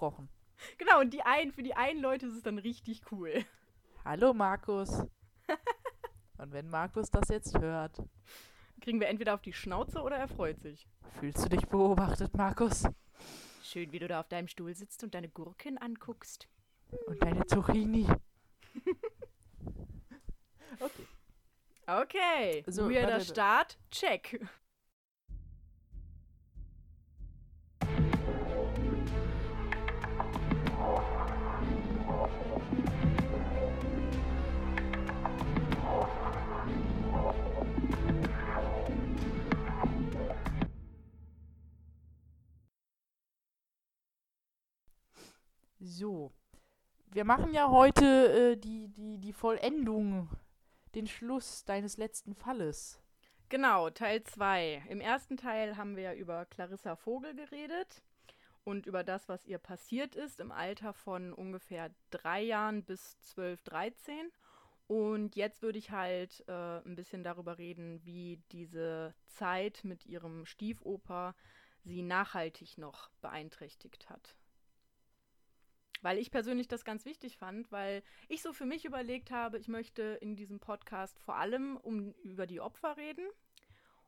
versprochen. Genau, und die einen, für die einen Leute ist es dann richtig cool. Hallo Markus. und wenn Markus das jetzt hört, Kriegen wir entweder auf die Schnauze oder er freut sich. fühlst du dich beobachtet, Markus? Schön, wie du da auf deinem Stuhl sitzt und deine Gurken anguckst. Und deine Zucchini. okay. Okay, So, weirder warte, Start, check. So. Wir machen ja heute äh, die, die, die Vollendung, den Schluss deines letzten Falles. Genau, Teil 2. Im ersten Teil haben wir ja über Clarissa Vogel geredet und über das, was ihr passiert ist im Alter von ungefähr drei Jahren bis 12, 13. Und jetzt würde ich halt äh, ein bisschen darüber reden, wie diese Zeit mit ihrem Stiefoper sie nachhaltig noch beeinträchtigt hat. Weil ich persönlich das ganz wichtig fand, weil ich so für mich überlegt habe, ich möchte in diesem Podcast vor allem um, über die Opfer reden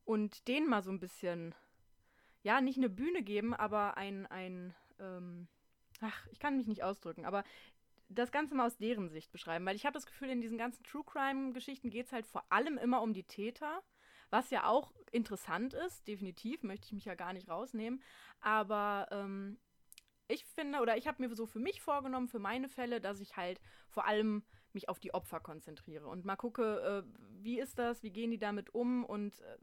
und denen mal so ein bisschen, ja, nicht eine Bühne geben, aber ein, ein ähm, ach, ich kann mich nicht ausdrücken, aber das Ganze mal aus deren Sicht beschreiben, weil ich habe das Gefühl, in diesen ganzen True Crime-Geschichten geht es halt vor allem immer um die Täter, was ja auch interessant ist, definitiv, möchte ich mich ja gar nicht rausnehmen, aber ähm, ich finde, oder ich habe mir so für mich vorgenommen, für meine Fälle, dass ich halt vor allem mich auf die Opfer konzentriere und mal gucke, äh, wie ist das, wie gehen die damit um und äh,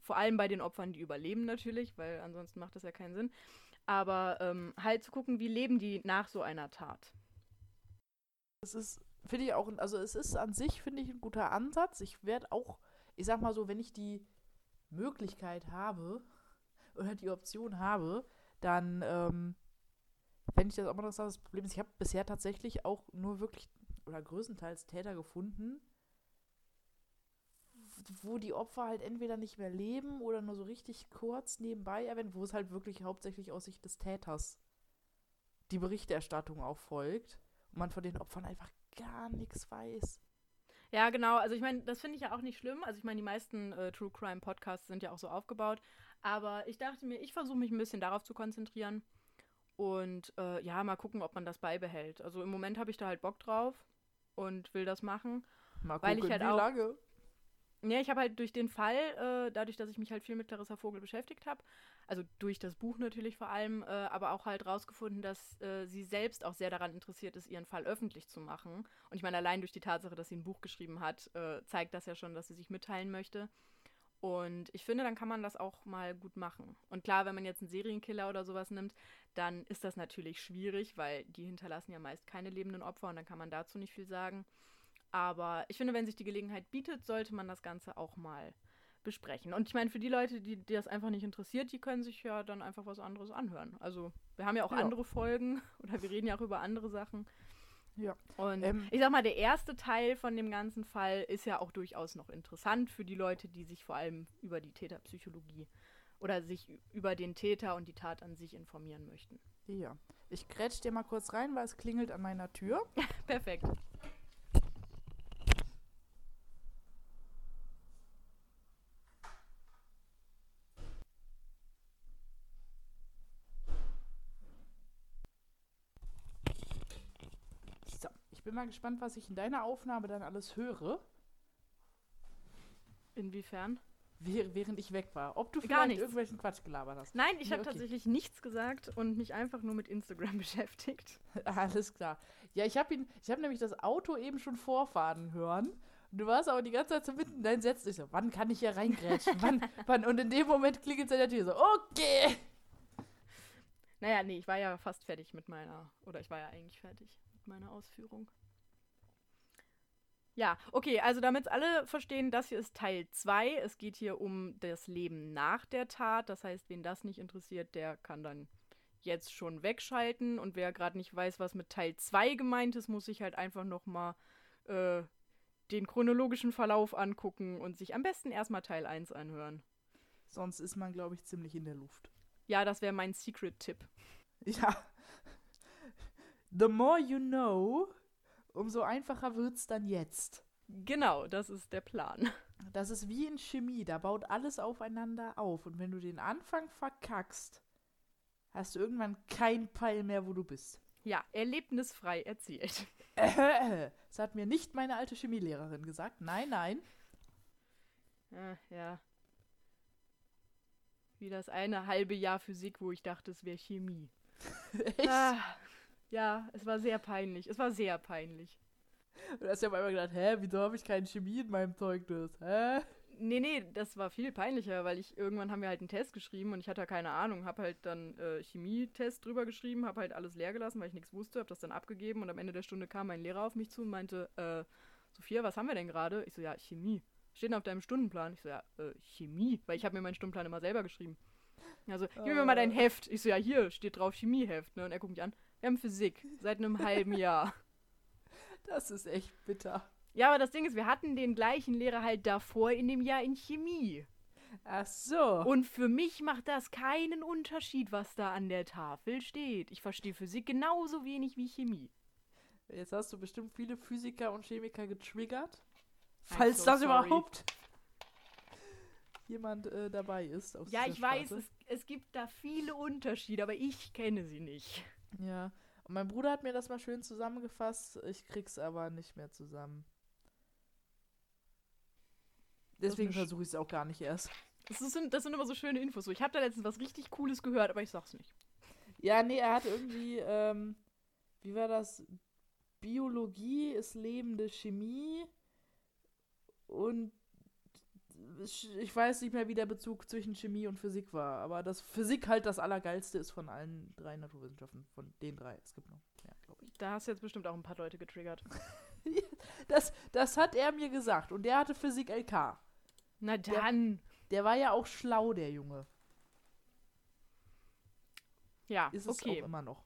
vor allem bei den Opfern, die überleben natürlich, weil ansonsten macht das ja keinen Sinn. Aber ähm, halt zu gucken, wie leben die nach so einer Tat. Das ist, finde ich auch, also es ist an sich, finde ich, ein guter Ansatz. Ich werde auch, ich sag mal so, wenn ich die Möglichkeit habe oder die Option habe, dann ähm, fände ich das auch mal interessant. Das Problem ist, ich habe bisher tatsächlich auch nur wirklich oder größtenteils Täter gefunden, wo die Opfer halt entweder nicht mehr leben oder nur so richtig kurz nebenbei erwähnen, wo es halt wirklich hauptsächlich aus Sicht des Täters die Berichterstattung auch folgt und man von den Opfern einfach gar nichts weiß. Ja, genau. Also ich meine, das finde ich ja auch nicht schlimm. Also ich meine, die meisten äh, True Crime Podcasts sind ja auch so aufgebaut. Aber ich dachte mir, ich versuche mich ein bisschen darauf zu konzentrieren. Und äh, ja, mal gucken, ob man das beibehält. Also im Moment habe ich da halt Bock drauf und will das machen. Mal Weil ich gucken, halt wie auch- lange. Ja, ich habe halt durch den Fall, äh, dadurch, dass ich mich halt viel mit Clarissa Vogel beschäftigt habe, also durch das Buch natürlich vor allem, äh, aber auch halt rausgefunden, dass äh, sie selbst auch sehr daran interessiert ist, ihren Fall öffentlich zu machen. Und ich meine, allein durch die Tatsache, dass sie ein Buch geschrieben hat, äh, zeigt das ja schon, dass sie sich mitteilen möchte. Und ich finde, dann kann man das auch mal gut machen. Und klar, wenn man jetzt einen Serienkiller oder sowas nimmt, dann ist das natürlich schwierig, weil die hinterlassen ja meist keine lebenden Opfer und dann kann man dazu nicht viel sagen. Aber ich finde, wenn sich die Gelegenheit bietet, sollte man das Ganze auch mal besprechen. Und ich meine, für die Leute, die, die das einfach nicht interessiert, die können sich ja dann einfach was anderes anhören. Also wir haben ja auch Ja. andere Folgen oder wir reden ja auch über andere Sachen. Ja. Und Ähm, ich sag mal, der erste Teil von dem ganzen Fall ist ja auch durchaus noch interessant für die Leute, die sich vor allem über die Täterpsychologie oder sich über den Täter und die Tat an sich informieren möchten. Ja. Ich grätsch dir mal kurz rein, weil es klingelt an meiner Tür. Perfekt. So, ich bin mal gespannt, was ich in deiner Aufnahme dann alles höre, Inwiefern? wäh- während ich weg war. Ob du Gar vielleicht nichts. irgendwelchen Quatsch gelabert hast. Nein, ich Nee, habe okay. tatsächlich nichts gesagt und mich einfach nur mit Instagram beschäftigt. Alles klar. Ja, ich habe ihn, ich habe nämlich das Auto eben schon vorfahren hören. Du warst aber die ganze Zeit so mitten in deinen Sätzen. Ich so, wann kann ich hier reingrätschen? wann, wann? Und in dem Moment klingelt es an der Tür so, okay. Naja, nee, ich war ja fast fertig mit meiner, oder ich war ja eigentlich fertig mit meiner Ausführung. Ja, okay, also damit alle verstehen, das hier ist Teil 2. Es geht hier um das Leben nach der Tat. Das heißt, wen das nicht interessiert, der kann dann jetzt schon wegschalten. Und wer gerade nicht weiß, was mit Teil 2 gemeint ist, muss sich halt einfach nochmal äh, den chronologischen Verlauf angucken und sich am besten erstmal Teil 1 anhören. Sonst ist man, glaube ich, ziemlich in der Luft. Ja, das wäre mein Secret-Tipp. Ja. the more you know, umso einfacher wird's dann jetzt. Genau, das ist der Plan. Das ist wie in Chemie, da baut alles aufeinander auf. Und wenn du den Anfang verkackst, hast du irgendwann kein Peil mehr, wo du bist. Ja, erlebnisfrei erzählt. Das hat mir nicht meine alte Chemielehrerin gesagt. Nein, nein. Ja, ja. Wie das eine halbe Jahr Physik, wo ich dachte, es wäre Chemie. Echt? Ah, ja, es war sehr peinlich. Es war sehr peinlich. Und hast ja auf einmal gedacht, hä, wieso habe ich keine Chemie in meinem Zeugnis? Hä? Nee, nee, das war viel peinlicher, weil ich irgendwann haben wir halt einen Test geschrieben und ich hatte keine Ahnung, hab halt dann äh, Chemietest drüber geschrieben, hab halt alles leer gelassen, weil ich nichts wusste, hab das dann abgegeben und am Ende der Stunde kam mein Lehrer auf mich zu und meinte, äh, Sophia, was haben wir denn gerade? Ich so, ja, Chemie. Steht denn auf deinem Stundenplan? Ich so, ja, äh, Chemie, weil ich habe mir meinen Stundenplan immer selber geschrieben. Also, gib mir mal dein Äh. Heft. Ich so, ja, hier steht drauf Chemieheft, ne? Und er guckt mich an. Wir haben Physik seit einem halben Jahr. Das ist echt bitter. Ja, aber das Ding ist, wir hatten den gleichen Lehrer halt davor in dem Jahr in Chemie. Ach so. Und für mich macht das keinen Unterschied, was da an der Tafel steht. Ich verstehe Physik genauso wenig wie Chemie. Jetzt hast du bestimmt viele Physiker und Chemiker getriggert. Falls so das sorry. überhaupt jemand äh, dabei ist. Ja, ich weiß, Sparte. es, es gibt da viele Unterschiede, aber ich kenne sie nicht. Ja. Und mein Bruder hat mir das mal schön zusammengefasst. Ich krieg's aber nicht mehr zusammen. Deswegen versuche ich es auch gar nicht erst. Das, ist, das sind immer so schöne Infos. So, ich habe da letztens was richtig Cooles gehört, aber ich sag's nicht. Ja, nee, er hat irgendwie, ähm, wie war das? Biologie ist lebende Chemie und ich weiß nicht mehr, wie der Bezug zwischen Chemie und Physik war, aber dass Physik halt das Allergeilste ist von allen drei Naturwissenschaften, von den drei. Es gibt noch mehr, glaube ich. Da hast du jetzt bestimmt auch ein paar Leute getriggert. Das, das hat er mir gesagt und der hatte Physik LK. Na dann. Der war ja auch schlau, der Junge. Ja, Ist es okay. auch immer noch.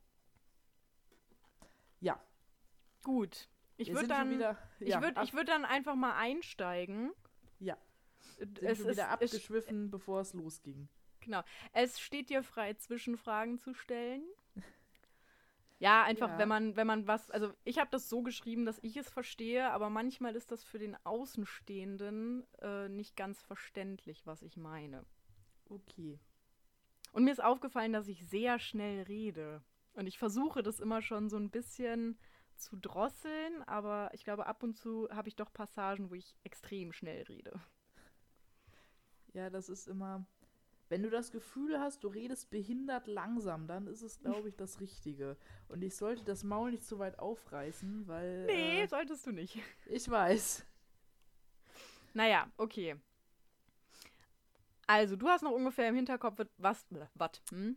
Gut. Ich würde dann, wieder, ich ja, würd, ich würd dann einfach mal einsteigen. Sind Es, schon ist, wieder es, abgeschwiffen, bevor es losging. genau. Es steht dir frei, Zwischenfragen zu stellen. Ja, einfach, Ja. wenn man, wenn man was, also ich habe das so geschrieben, dass ich es verstehe, aber manchmal ist das für den Außenstehenden äh, nicht ganz verständlich, was ich meine. Okay. Und mir ist aufgefallen, dass ich sehr schnell rede. Und ich versuche das immer schon so ein bisschen zu drosseln, aber ich glaube, ab und zu habe ich doch Passagen, wo ich extrem schnell rede. Ja, das ist immer. Wenn du das Gefühl hast, du redest behindert langsam, dann ist es, glaube ich, das Richtige. Und ich sollte das Maul nicht zu weit aufreißen, weil. Nee, Äh, solltest du nicht. ich weiß. Naja, okay. Also, du hast noch ungefähr im Hinterkopf, was, was, hm?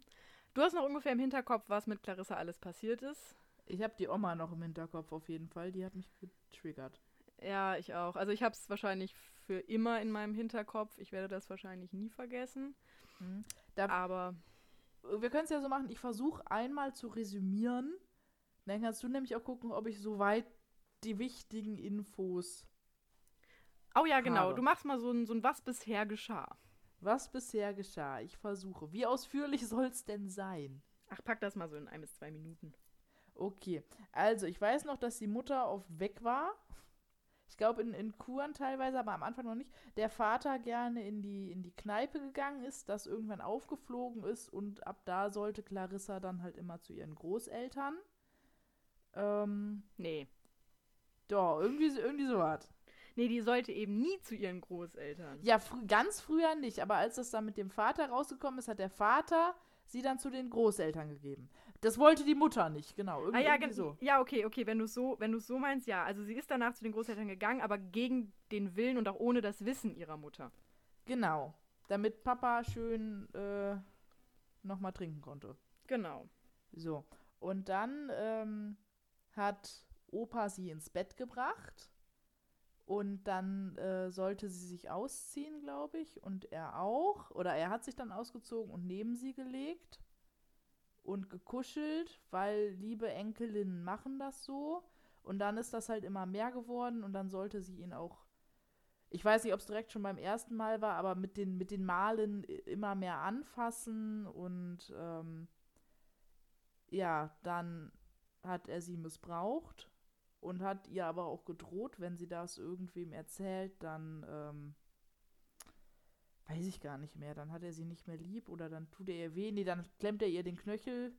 Du hast noch ungefähr im Hinterkopf, was mit Clarissa alles passiert ist. Ich habe die Oma noch im Hinterkopf auf jeden Fall. Die hat mich getriggert. Ja, ich auch. Also, ich habe es wahrscheinlich für immer in meinem Hinterkopf. Ich werde das wahrscheinlich nie vergessen. Mhm. Aber wir können es ja so machen, ich versuche einmal zu resümieren. Dann kannst du nämlich auch gucken, ob ich soweit die wichtigen Infos, Oh ja, genau. habe. Du machst mal so ein, so ein Was bisher geschah. was bisher geschah, ich versuche. Wie ausführlich soll es denn sein? Ach, pack das mal so in ein bis zwei Minuten. Okay, also ich weiß noch, dass die Mutter auf weg war. Ich glaube in, in Kuren teilweise, aber am Anfang noch nicht. Der Vater gerne in die, in die Kneipe gegangen ist, das irgendwann aufgeflogen ist und ab da sollte Clarissa dann halt immer zu ihren Großeltern. Ähm, Nee. doch, irgendwie, so- irgendwie so was. Nee, die sollte eben nie zu ihren Großeltern. Ja, frü ganz früher nicht, aber als das dann mit dem Vater rausgekommen ist, hat der Vater sie dann zu den Großeltern gegeben. Das wollte die Mutter nicht, genau. Irgendwie, Ah ja, irgendwie gen- so. ja, okay, okay, wenn du so, wenn du so meinst, ja. Also sie ist danach zu den Großeltern gegangen, aber gegen den Willen und auch ohne das Wissen ihrer Mutter. Genau. Damit Papa schön äh, nochmal trinken konnte. Genau. So. Und dann ähm, hat Opa sie ins Bett gebracht. Und dann äh, sollte sie sich ausziehen, glaube ich. Und er auch. Oder er hat sich dann ausgezogen und neben sie gelegt. Und gekuschelt, weil liebe Enkelinnen machen das so. Und dann ist das halt immer mehr geworden. Und dann sollte sie ihn auch ich weiß nicht, ob es direkt schon beim ersten Mal war, aber mit den, mit den Malen immer mehr anfassen und ähm, ja, dann hat er sie missbraucht und hat ihr aber auch gedroht, wenn sie das irgendwem erzählt, dann ähm, weiß ich gar nicht mehr. Dann hat er sie nicht mehr lieb oder dann tut er ihr weh. Nee, dann klemmt er ihr den Knöchel.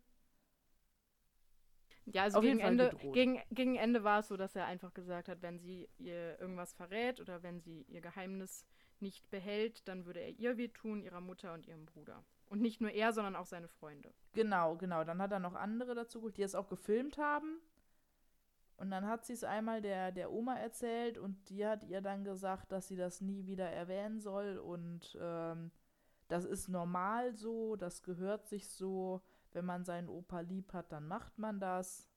Ja, also Auf gegen Ende, gegen, gegen Ende war es so, dass er einfach gesagt hat, wenn sie ihr irgendwas verrät oder wenn sie ihr Geheimnis nicht behält, dann würde er ihr wehtun, ihrer Mutter und ihrem Bruder. Und nicht nur er, sondern auch seine Freunde. Genau, genau. Dann hat er noch andere dazu geholt, die es auch gefilmt haben. Und dann hat sie es einmal der, der Oma erzählt und die hat ihr dann gesagt, dass sie das nie wieder erwähnen soll. Und ähm, das ist normal so, das gehört sich so. Wenn man seinen Opa lieb hat, dann macht man das.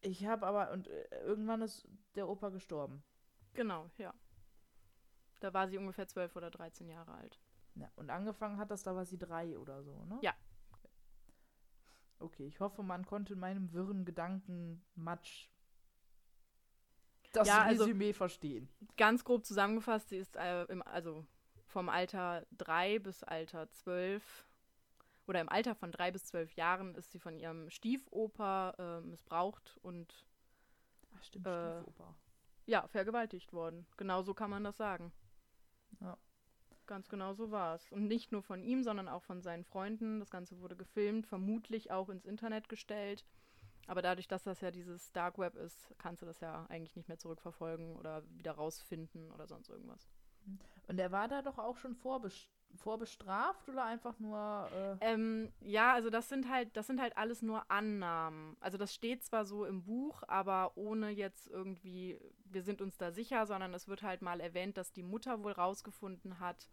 Ich habe aber, und äh, irgendwann ist der Opa gestorben. Genau, ja. Da war sie ungefähr 12 oder 13 Jahre alt. Ja, und angefangen hat das, da war sie drei oder so, ne? Ja. Okay, ich hoffe, man konnte in meinem wirren Gedankenmatsch das Ja, also- Resümee verstehen. Ganz grob zusammengefasst, sie ist äh, im, also vom Alter 3 bis Alter 12 oder im Alter von 3 bis 12 Jahren ist sie von ihrem Stiefoper äh, missbraucht und Ach, stimmt, Äh, Stiefoper. ja, vergewaltigt worden. Genau so kann man das sagen. Ja. Ganz genau so war es. Und nicht nur von ihm, sondern auch von seinen Freunden. Das Ganze wurde gefilmt, vermutlich auch ins Internet gestellt. Aber dadurch, dass das ja dieses Dark Web ist, kannst du das ja eigentlich nicht mehr zurückverfolgen oder wieder rausfinden oder sonst irgendwas. Und er war da doch auch schon vorbes vorbestraft oder einfach nur. Äh, Ähm, ja, also das sind halt, das sind halt alles nur Annahmen. Also das steht zwar so im Buch, aber ohne jetzt irgendwie, wir sind uns da sicher, sondern es wird halt mal erwähnt, dass die Mutter wohl rausgefunden hat,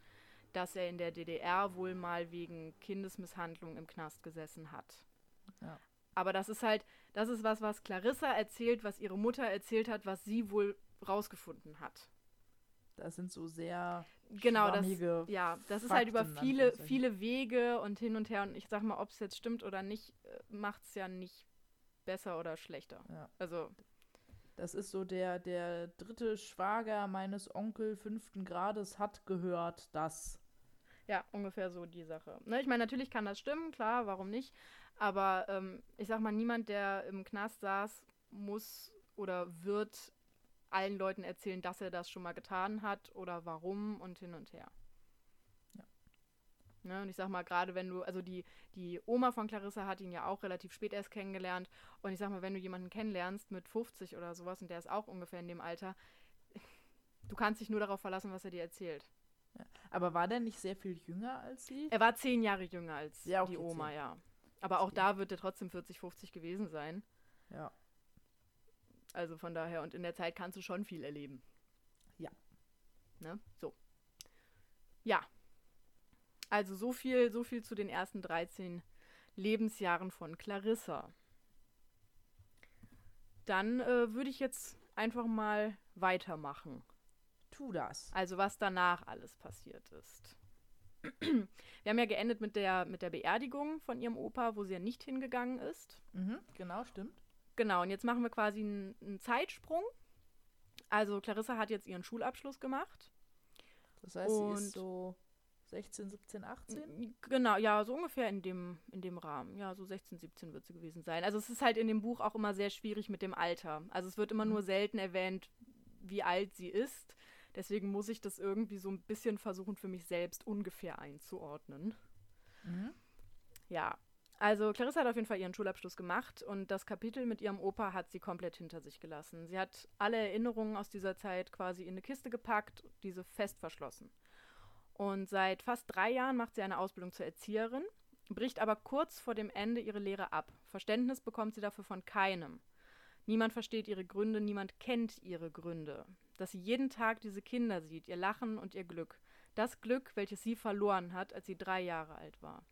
dass er in der DDR wohl mal wegen Kindesmisshandlung im Knast gesessen hat. Ja. Aber das ist halt, das ist was, was Clarissa erzählt, was ihre Mutter erzählt hat, was sie wohl rausgefunden hat. das sind so sehr. Genau, das, ja, das ist halt über Fakten, viele, viele Wege und hin und her. Und ich sag mal, ob es jetzt stimmt oder nicht, macht es ja nicht besser oder schlechter. Ja. Also, Das ist so der, der dritte Schwager meines Onkel fünften Grades hat gehört, dass. ja, ungefähr so die Sache. Ne, ich meine, natürlich kann das stimmen, klar, warum nicht? Aber ähm, ich sag mal, niemand, der im Knast saß, muss oder wird allen Leuten erzählen, dass er das schon mal getan hat oder warum und hin und her. Ja. Ne, und ich sag mal, gerade wenn du, also die, die Oma von Clarissa hat ihn ja auch relativ spät erst kennengelernt. Und ich sag mal, wenn du jemanden kennenlernst mit 50 oder sowas und der ist auch ungefähr in dem Alter, du kannst dich nur darauf verlassen, was er dir erzählt. Aber war der nicht sehr viel jünger als sie? Er war zehn Jahre jünger als Ja, okay, die Oma, zehn. ja. Aber auch da wird er trotzdem 40, 50 gewesen sein. Ja. Also von daher, und in der Zeit kannst du schon viel erleben. Ja. Ne? So. Ja. Also so viel, so viel zu den ersten 13 Lebensjahren von Clarissa. Dann äh, würde ich jetzt einfach mal weitermachen. Tu das. Also was danach alles passiert ist. Wir haben ja geendet mit der, mit der Beerdigung von ihrem Opa, wo sie ja nicht hingegangen ist. Mhm, genau, stimmt. Genau, und jetzt machen wir quasi einen, einen Zeitsprung. Also Clarissa hat jetzt ihren Schulabschluss gemacht. Das heißt, sie ist so 16, 17, 18. Genau, ja, so ungefähr in dem, in dem Rahmen. Ja, so 16, 17 wird sie gewesen sein. Also es ist halt in dem Buch auch immer sehr schwierig mit dem Alter. Also es wird immer Mhm. nur selten erwähnt, wie alt sie ist. Deswegen muss ich das irgendwie so ein bisschen versuchen, für mich selbst ungefähr einzuordnen. Mhm. Ja, also Clarissa hat auf jeden Fall ihren Schulabschluss gemacht und das Kapitel mit ihrem Opa hat sie komplett hinter sich gelassen. Sie hat alle Erinnerungen aus dieser Zeit quasi in eine Kiste gepackt, diese fest verschlossen. Und seit fast drei Jahren macht sie eine Ausbildung zur Erzieherin, bricht aber kurz vor dem Ende ihre Lehre ab. Verständnis bekommt sie dafür von keinem. Niemand versteht ihre Gründe, niemand kennt ihre Gründe. Dass sie jeden Tag diese Kinder sieht, ihr Lachen und ihr Glück. Das Glück, welches sie verloren hat, als sie drei Jahre alt war.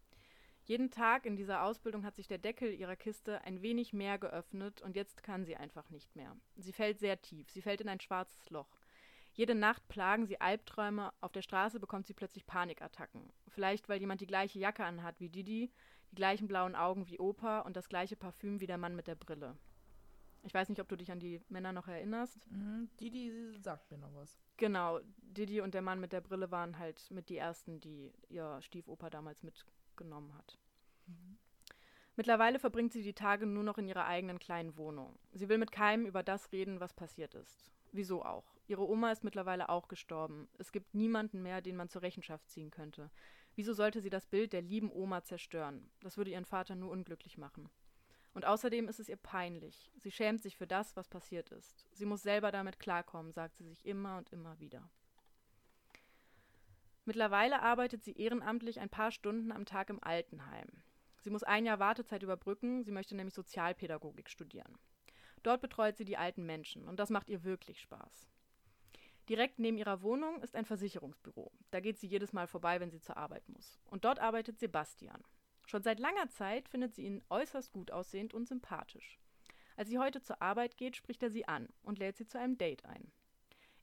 Jeden Tag in dieser Ausbildung hat sich der Deckel ihrer Kiste ein wenig mehr geöffnet und jetzt kann sie einfach nicht mehr. Sie fällt sehr tief, sie fällt in ein schwarzes Loch. Jede Nacht plagen sie Albträume, auf der Straße bekommt sie plötzlich Panikattacken. Vielleicht, weil jemand die gleiche Jacke anhat wie Didi, die gleichen blauen Augen wie Opa und das gleiche Parfüm wie der Mann mit der Brille. Ich weiß nicht, ob du dich an die Männer noch erinnerst. Mhm. Die sagt mir noch was. Genau, Didi und der Mann mit der Brille waren halt mit die ersten, die ihr Stiefoper damals mitgenommen hat. Mittlerweile verbringt sie die Tage nur noch in ihrer eigenen kleinen Wohnung. Sie will mit keinem über das reden, was passiert ist. Wieso auch? Ihre Oma ist mittlerweile auch gestorben. Es gibt niemanden mehr, den man zur Rechenschaft ziehen könnte. Wieso sollte sie das Bild der lieben Oma zerstören? Das würde ihren Vater nur unglücklich machen. Und außerdem ist es ihr peinlich. Sie schämt sich für das, was passiert ist. Sie muss selber damit klarkommen, sagt sie sich immer und immer wieder. Mittlerweile arbeitet sie ehrenamtlich ein paar Stunden am Tag im Altenheim. Sie muss ein Jahr Wartezeit überbrücken, sie möchte nämlich Sozialpädagogik studieren. Dort betreut sie die alten Menschen und das macht ihr wirklich Spaß. Direkt neben ihrer Wohnung ist ein Versicherungsbüro. Da geht sie jedes Mal vorbei, wenn sie zur Arbeit muss. Und dort arbeitet Sebastian. Schon seit langer Zeit findet sie ihn äußerst gut aussehend und sympathisch. Als sie heute zur Arbeit geht, spricht er sie an und lädt sie zu einem Date ein.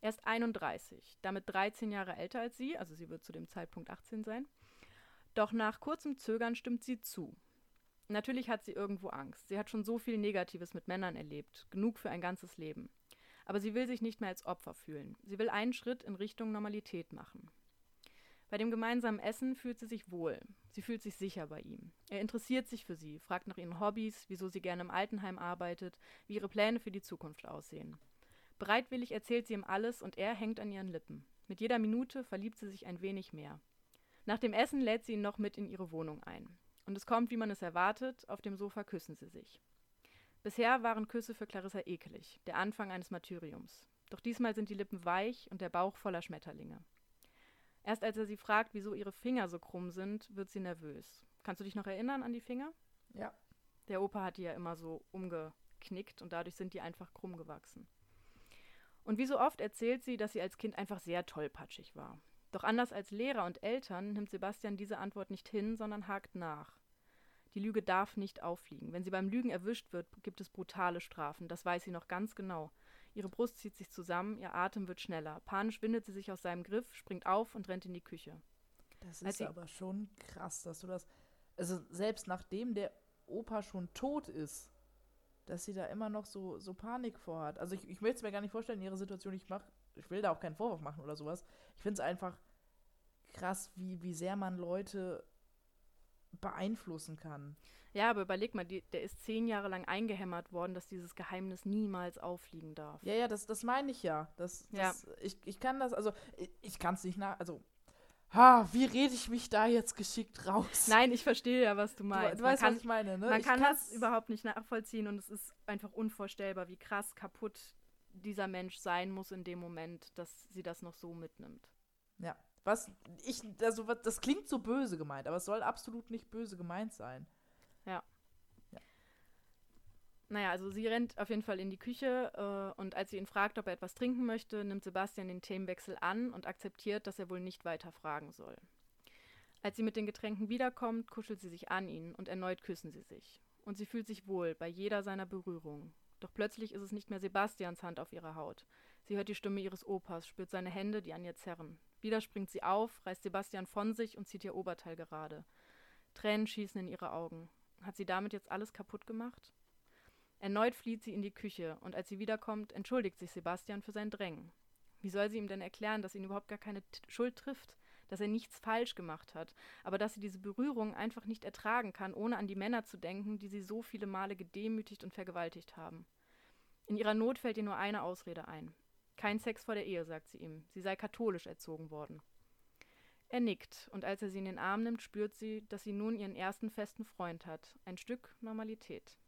Er ist 31, damit 13 Jahre älter als sie, also sie wird zu dem Zeitpunkt 18 sein, doch nach kurzem Zögern stimmt sie zu. Natürlich hat sie irgendwo Angst. Sie hat schon so viel Negatives mit Männern erlebt, genug für ein ganzes Leben. Aber sie will sich nicht mehr als Opfer fühlen. Sie will einen Schritt in Richtung Normalität machen. Bei dem gemeinsamen Essen fühlt sie sich wohl. Sie fühlt sich sicher bei ihm. Er interessiert sich für sie, fragt nach ihren Hobbys, wieso sie gerne im Altenheim arbeitet, wie ihre Pläne für die Zukunft aussehen. Bereitwillig erzählt sie ihm alles und er hängt an ihren Lippen. Mit jeder Minute verliebt sie sich ein wenig mehr. Nach dem Essen lädt sie ihn noch mit in ihre Wohnung ein. Und es kommt, wie man es erwartet, auf dem Sofa küssen sie sich. Bisher waren Küsse für Clarissa ekelig, der Anfang eines Martyriums. Doch diesmal sind die Lippen weich und der Bauch voller Schmetterlinge. Erst als er sie fragt, wieso ihre Finger so krumm sind, wird sie nervös. Kannst du dich noch erinnern an die Finger? Ja. Der Opa hat die ja immer so umgeknickt und dadurch sind die einfach krumm gewachsen. Und wie so oft erzählt sie, dass sie als Kind einfach sehr tollpatschig war. Doch anders als Lehrer und Eltern nimmt Sebastian diese Antwort nicht hin, sondern hakt nach. Die Lüge darf nicht auffliegen. Wenn sie beim Lügen erwischt wird, gibt es brutale Strafen. Das weiß sie noch ganz genau. Ihre Brust zieht sich zusammen, ihr Atem wird schneller. Panisch windet sie sich aus seinem Griff, springt auf und rennt in die Küche. Das ist aber schon krass, dass du das. Also, selbst nachdem der Opa schon tot ist, dass sie da immer noch so, so Panik vorhat. Also, ich, ich möchte es mir gar nicht vorstellen, in ihrer Situation. Ich mach, ich will da auch keinen Vorwurf machen oder sowas. Ich finde es einfach krass, wie, wie sehr man Leute beeinflussen kann. Ja, aber überleg mal, die, der ist zehn Jahre lang eingehämmert worden, dass dieses Geheimnis niemals auffliegen darf. Ja, ja, das, das meine ich ja. Das, das, ja. Ich, ich kann das, also ich, ich kann es nicht nach, also ha, wie rede ich mich da jetzt geschickt raus? Nein, ich verstehe ja, was du meinst. Du, du weißt, kann, was ich meine, ne? Man ich kann das überhaupt nicht nachvollziehen und es ist einfach unvorstellbar, wie krass kaputt dieser Mensch sein muss in dem Moment, dass sie das noch so mitnimmt. Ja, was ich, also das klingt so böse gemeint, aber es soll absolut nicht böse gemeint sein. Ja. ja. Naja, also sie rennt auf jeden Fall in die Küche äh, und als sie ihn fragt, ob er etwas trinken möchte, nimmt Sebastian den Themenwechsel an und akzeptiert, dass er wohl nicht weiter fragen soll. Als sie mit den Getränken wiederkommt, kuschelt sie sich an ihn und erneut küssen sie sich. Und sie fühlt sich wohl bei jeder seiner Berührungen. Doch plötzlich ist es nicht mehr Sebastians Hand auf ihrer Haut. Sie hört die Stimme ihres Opas, spürt seine Hände, die an ihr zerren. Wieder springt sie auf, reißt Sebastian von sich und zieht ihr Oberteil gerade. Tränen schießen in ihre Augen. Hat sie damit jetzt alles kaputt gemacht? Erneut flieht sie in die Küche und als sie wiederkommt, entschuldigt sich Sebastian für sein Drängen. Wie soll sie ihm denn erklären, dass ihn überhaupt gar keine T Schuld trifft, dass er nichts falsch gemacht hat, aber dass sie diese Berührung einfach nicht ertragen kann, ohne an die Männer zu denken, die sie so viele Male gedemütigt und vergewaltigt haben. In ihrer Not fällt ihr nur eine Ausrede ein. Kein Sex vor der Ehe, sagt sie ihm. Sie sei katholisch erzogen worden. Er nickt, und als er sie in den Arm nimmt, spürt sie, dass sie nun ihren ersten festen Freund hat. Ein Stück Normalität.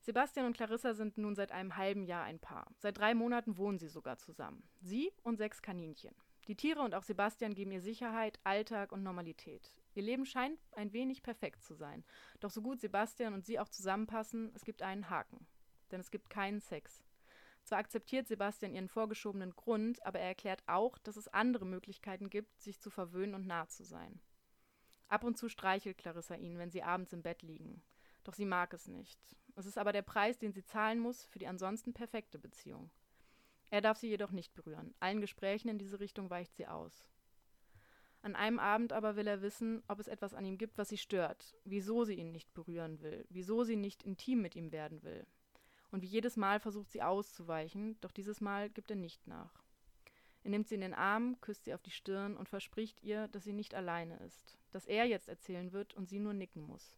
Sebastian und Clarissa sind nun seit einem halben Jahr ein Paar. Seit drei Monaten wohnen sie sogar zusammen. Sie und sechs Kaninchen. Die Tiere und auch Sebastian geben ihr Sicherheit, Alltag und Normalität. Ihr Leben scheint ein wenig perfekt zu sein. Doch so gut Sebastian und sie auch zusammenpassen, es gibt einen Haken. Denn es gibt keinen Sex. Zwar akzeptiert Sebastian ihren vorgeschobenen Grund, aber er erklärt auch, dass es andere Möglichkeiten gibt, sich zu verwöhnen und nah zu sein. Ab und zu streichelt Clarissa ihn, wenn sie abends im Bett liegen. Doch sie mag es nicht. Es ist aber der Preis, den sie zahlen muss für die ansonsten perfekte Beziehung. Er darf sie jedoch nicht berühren. Allen Gesprächen in diese Richtung weicht sie aus. An einem Abend aber will er wissen, ob es etwas an ihm gibt, was sie stört, wieso sie ihn nicht berühren will, wieso sie nicht intim mit ihm werden will. Und wie jedes Mal versucht sie auszuweichen, doch dieses Mal gibt er nicht nach. Er nimmt sie in den Arm, küsst sie auf die Stirn und verspricht ihr, dass sie nicht alleine ist, dass er jetzt erzählen wird und sie nur nicken muss.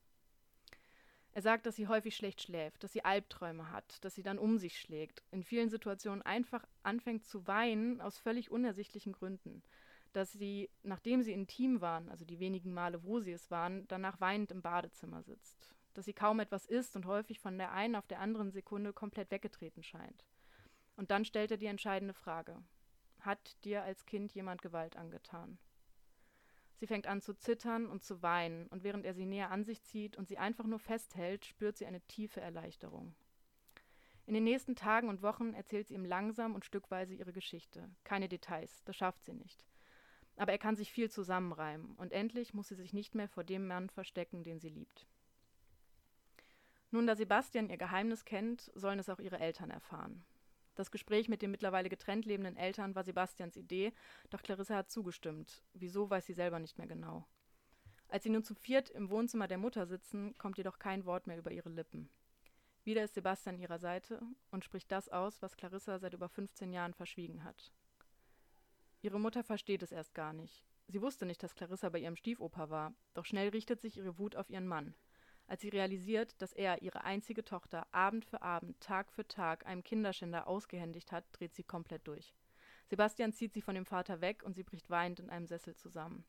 Er sagt, dass sie häufig schlecht schläft, dass sie Albträume hat, dass sie dann um sich schlägt, in vielen Situationen einfach anfängt zu weinen aus völlig unersichtlichen Gründen, dass sie, nachdem sie intim waren, also die wenigen Male, wo sie es waren, danach weinend im Badezimmer sitzt, dass sie kaum etwas isst und häufig von der einen auf der anderen Sekunde komplett weggetreten scheint. Und dann stellt er die entscheidende Frage. Hat dir als Kind jemand Gewalt angetan? Sie fängt an zu zittern und zu weinen, und während er sie näher an sich zieht und sie einfach nur festhält, spürt sie eine tiefe Erleichterung. In den nächsten Tagen und Wochen erzählt sie ihm langsam und stückweise ihre Geschichte. Keine Details, das schafft sie nicht. Aber er kann sich viel zusammenreimen, und endlich muss sie sich nicht mehr vor dem Mann verstecken, den sie liebt. Nun, da Sebastian ihr Geheimnis kennt, sollen es auch ihre Eltern erfahren. Das Gespräch mit den mittlerweile getrennt lebenden Eltern war Sebastians Idee, doch Clarissa hat zugestimmt. Wieso, weiß sie selber nicht mehr genau. Als sie nun zu viert im Wohnzimmer der Mutter sitzen, kommt jedoch kein Wort mehr über ihre Lippen. Wieder ist Sebastian an ihrer Seite und spricht das aus, was Clarissa seit über 15 Jahren verschwiegen hat. Ihre Mutter versteht es erst gar nicht. Sie wusste nicht, dass Clarissa bei ihrem Stiefoper war, doch schnell richtet sich ihre Wut auf ihren Mann. Als sie realisiert, dass er ihre einzige Tochter Abend für Abend, Tag für Tag einem Kinderschänder ausgehändigt hat, dreht sie komplett durch. Sebastian zieht sie von dem Vater weg und sie bricht weinend in einem Sessel zusammen.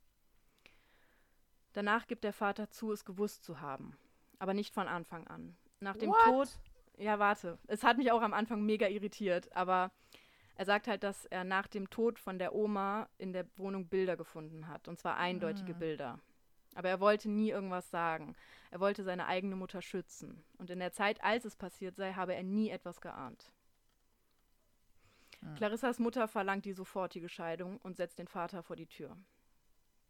Danach gibt der Vater zu, es gewusst zu haben. Aber nicht von Anfang an. Nach dem What? Tod. Ja, warte. Es hat mich auch am Anfang mega irritiert, aber er sagt halt, dass er nach dem Tod von der Oma in der Wohnung Bilder gefunden hat. Und zwar eindeutige Mhm. Bilder. Aber er wollte nie irgendwas sagen. Er wollte seine eigene Mutter schützen. Und in der Zeit, als es passiert sei, habe er nie etwas geahnt. Ah. Clarissas Mutter verlangt die sofortige Scheidung und setzt den Vater vor die Tür.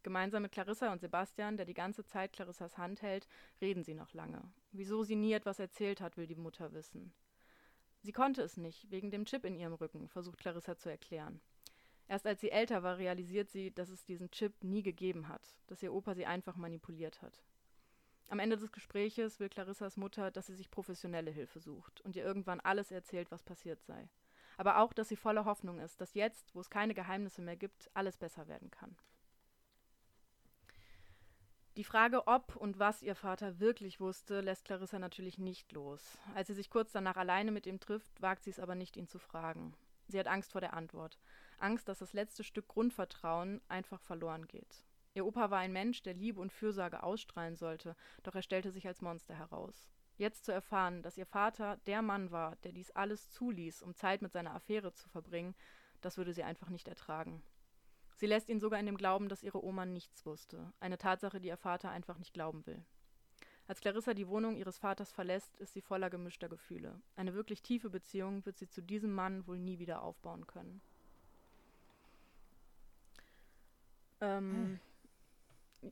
Gemeinsam mit Clarissa und Sebastian, der die ganze Zeit Clarissas Hand hält, reden sie noch lange. Wieso sie nie etwas erzählt hat, will die Mutter wissen. Sie konnte es nicht, wegen dem Chip in ihrem Rücken, versucht Clarissa zu erklären. Erst als sie älter war, realisiert sie, dass es diesen Chip nie gegeben hat, dass ihr Opa sie einfach manipuliert hat. Am Ende des Gespräches will Clarissas Mutter, dass sie sich professionelle Hilfe sucht und ihr irgendwann alles erzählt, was passiert sei. Aber auch, dass sie voller Hoffnung ist, dass jetzt, wo es keine Geheimnisse mehr gibt, alles besser werden kann. Die Frage, ob und was ihr Vater wirklich wusste, lässt Clarissa natürlich nicht los. Als sie sich kurz danach alleine mit ihm trifft, wagt sie es aber nicht, ihn zu fragen. Sie hat Angst vor der Antwort. Angst, dass das letzte Stück Grundvertrauen einfach verloren geht. Ihr Opa war ein Mensch, der Liebe und Fürsorge ausstrahlen sollte, doch er stellte sich als Monster heraus. Jetzt zu erfahren, dass ihr Vater der Mann war, der dies alles zuließ, um Zeit mit seiner Affäre zu verbringen, das würde sie einfach nicht ertragen. Sie lässt ihn sogar in dem Glauben, dass ihre Oma nichts wusste, eine Tatsache, die ihr Vater einfach nicht glauben will. Als Clarissa die Wohnung ihres Vaters verlässt, ist sie voller gemischter Gefühle. Eine wirklich tiefe Beziehung wird sie zu diesem Mann wohl nie wieder aufbauen können. Ähm,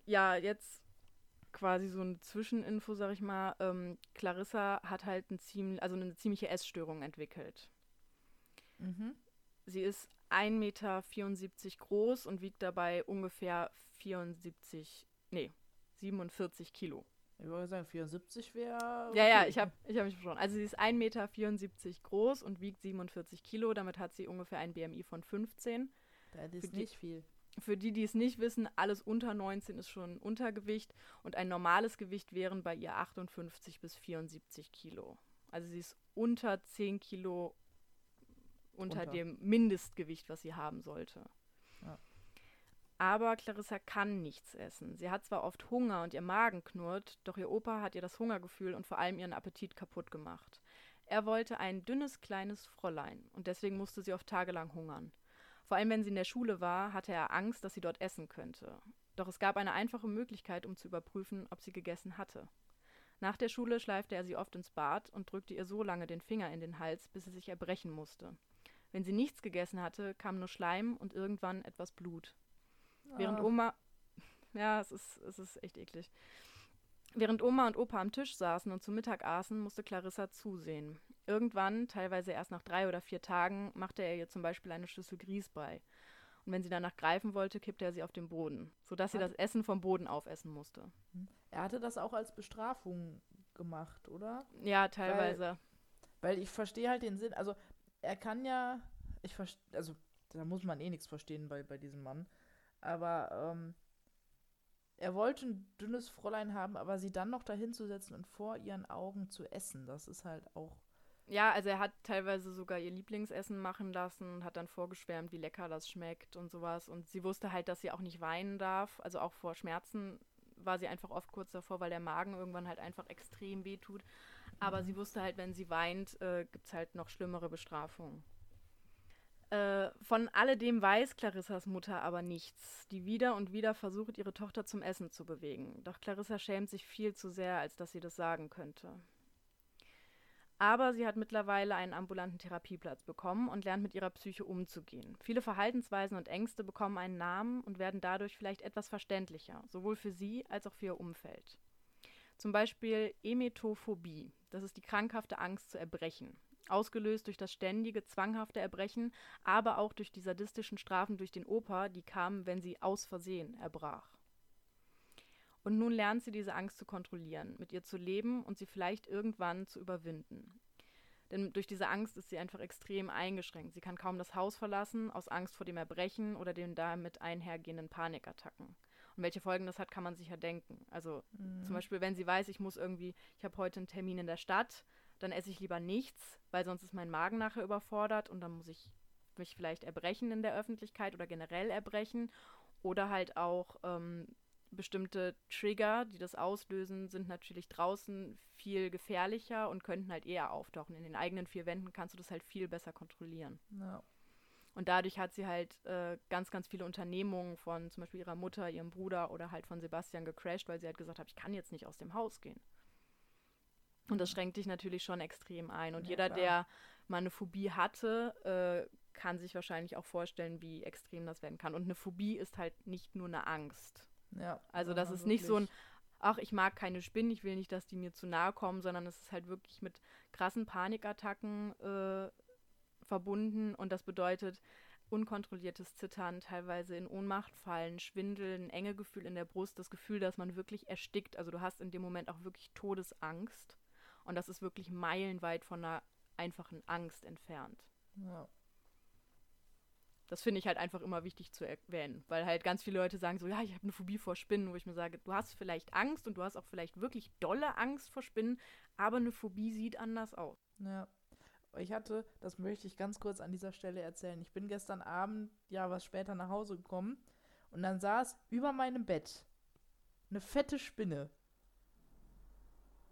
ja, jetzt quasi so eine Zwischeninfo, sag ich mal. Ähm, Clarissa hat halt ein ziemlich, also eine ziemliche Essstörung entwickelt. Mhm. Sie ist 1,74 Meter groß und wiegt dabei ungefähr 74, nee, 47 Kilo. Ich würde sagen, 74 wäre. Ja, ja, ich habe ich hab mich verschonen. Also sie ist 1,74 Meter groß und wiegt 47 Kilo. Damit hat sie ungefähr ein BMI von 15. Das ist die- nicht viel. Für die, die es nicht wissen, alles unter 19 ist schon Untergewicht und ein normales Gewicht wären bei ihr 58 bis 74 Kilo. Also sie ist unter 10 Kilo unter Unter. dem Mindestgewicht, was sie haben sollte. Ja. Aber Clarissa kann nichts essen. Sie hat zwar oft Hunger und ihr Magen knurrt, doch ihr Opa hat ihr das Hungergefühl und vor allem ihren Appetit kaputt gemacht. Er wollte ein dünnes, kleines Fräulein und deswegen musste sie oft tagelang hungern. Vor allem, wenn sie in der Schule war, hatte er Angst, dass sie dort essen könnte. Doch es gab eine einfache Möglichkeit, um zu überprüfen, ob sie gegessen hatte. Nach der Schule schleifte er sie oft ins Bad und drückte ihr so lange den Finger in den Hals, bis sie sich erbrechen musste. Wenn sie nichts gegessen hatte, kam nur Schleim und irgendwann etwas Blut. Während Ah. Oma. Ja, es ist, es ist echt eklig. Während Oma und Opa am Tisch saßen und zu Mittag aßen, musste Clarissa zusehen. Irgendwann, teilweise erst nach drei oder vier Tagen, machte er ihr zum Beispiel eine Schüssel Grieß bei. Und wenn sie danach greifen wollte, kippte er sie auf den Boden, sodass sie das Essen vom Boden aufessen musste. Er hatte das auch als Bestrafung gemacht, oder? Ja, teilweise. Weil ich verstehe halt den Sinn. Also, er kann ja. Ich verstehe. Also, da muss man eh nichts verstehen bei, bei diesem Mann. Aber, ähm. Er wollte ein dünnes Fräulein haben, aber sie dann noch dahin zu setzen und vor ihren Augen zu essen, das ist halt auch. Ja, also er hat teilweise sogar ihr Lieblingsessen machen lassen und hat dann vorgeschwärmt, wie lecker das schmeckt und sowas. Und sie wusste halt, dass sie auch nicht weinen darf. Also auch vor Schmerzen war sie einfach oft kurz davor, weil der Magen irgendwann halt einfach extrem wehtut. Aber mhm. sie wusste halt, wenn sie weint, äh, gibt es halt noch schlimmere Bestrafungen. Äh, von alledem weiß Clarissas Mutter aber nichts, die wieder und wieder versucht, ihre Tochter zum Essen zu bewegen. Doch Clarissa schämt sich viel zu sehr, als dass sie das sagen könnte. Aber sie hat mittlerweile einen ambulanten Therapieplatz bekommen und lernt mit ihrer Psyche umzugehen. Viele Verhaltensweisen und Ängste bekommen einen Namen und werden dadurch vielleicht etwas verständlicher, sowohl für sie als auch für ihr Umfeld. Zum Beispiel Emetophobie, das ist die krankhafte Angst zu erbrechen ausgelöst durch das ständige, zwanghafte Erbrechen, aber auch durch die sadistischen Strafen durch den Opa, die kamen, wenn sie aus Versehen erbrach. Und nun lernt sie diese Angst zu kontrollieren, mit ihr zu leben und sie vielleicht irgendwann zu überwinden. Denn durch diese Angst ist sie einfach extrem eingeschränkt. Sie kann kaum das Haus verlassen, aus Angst vor dem Erbrechen oder den damit einhergehenden Panikattacken. Und welche Folgen das hat, kann man sich ja denken. Also mhm. zum Beispiel, wenn sie weiß, ich muss irgendwie, ich habe heute einen Termin in der Stadt, dann esse ich lieber nichts, weil sonst ist mein Magen nachher überfordert und dann muss ich mich vielleicht erbrechen in der Öffentlichkeit oder generell erbrechen. Oder halt auch ähm, bestimmte Trigger, die das auslösen, sind natürlich draußen viel gefährlicher und könnten halt eher auftauchen. In den eigenen vier Wänden kannst du das halt viel besser kontrollieren. Ja. Und dadurch hat sie halt äh, ganz, ganz viele Unternehmungen von zum Beispiel ihrer Mutter, ihrem Bruder oder halt von Sebastian gecrashed, weil sie halt gesagt hat, ich kann jetzt nicht aus dem Haus gehen. Und das schränkt dich natürlich schon extrem ein. Und ja, jeder, klar. der mal eine Phobie hatte, äh, kann sich wahrscheinlich auch vorstellen, wie extrem das werden kann. Und eine Phobie ist halt nicht nur eine Angst. Ja. Also das ist wirklich. nicht so ein, ach, ich mag keine Spinnen, ich will nicht, dass die mir zu nahe kommen, sondern es ist halt wirklich mit krassen Panikattacken äh, verbunden. Und das bedeutet unkontrolliertes Zittern, teilweise in Ohnmacht fallen, Schwindeln, enge Gefühl in der Brust, das Gefühl, dass man wirklich erstickt. Also du hast in dem Moment auch wirklich Todesangst. Und das ist wirklich meilenweit von einer einfachen Angst entfernt. Ja. Das finde ich halt einfach immer wichtig zu erwähnen, weil halt ganz viele Leute sagen so, ja, ich habe eine Phobie vor Spinnen, wo ich mir sage, du hast vielleicht Angst und du hast auch vielleicht wirklich dolle Angst vor Spinnen, aber eine Phobie sieht anders aus. Ja. Ich hatte, das möchte ich ganz kurz an dieser Stelle erzählen. Ich bin gestern Abend, ja, was später nach Hause gekommen und dann saß über meinem Bett eine fette Spinne.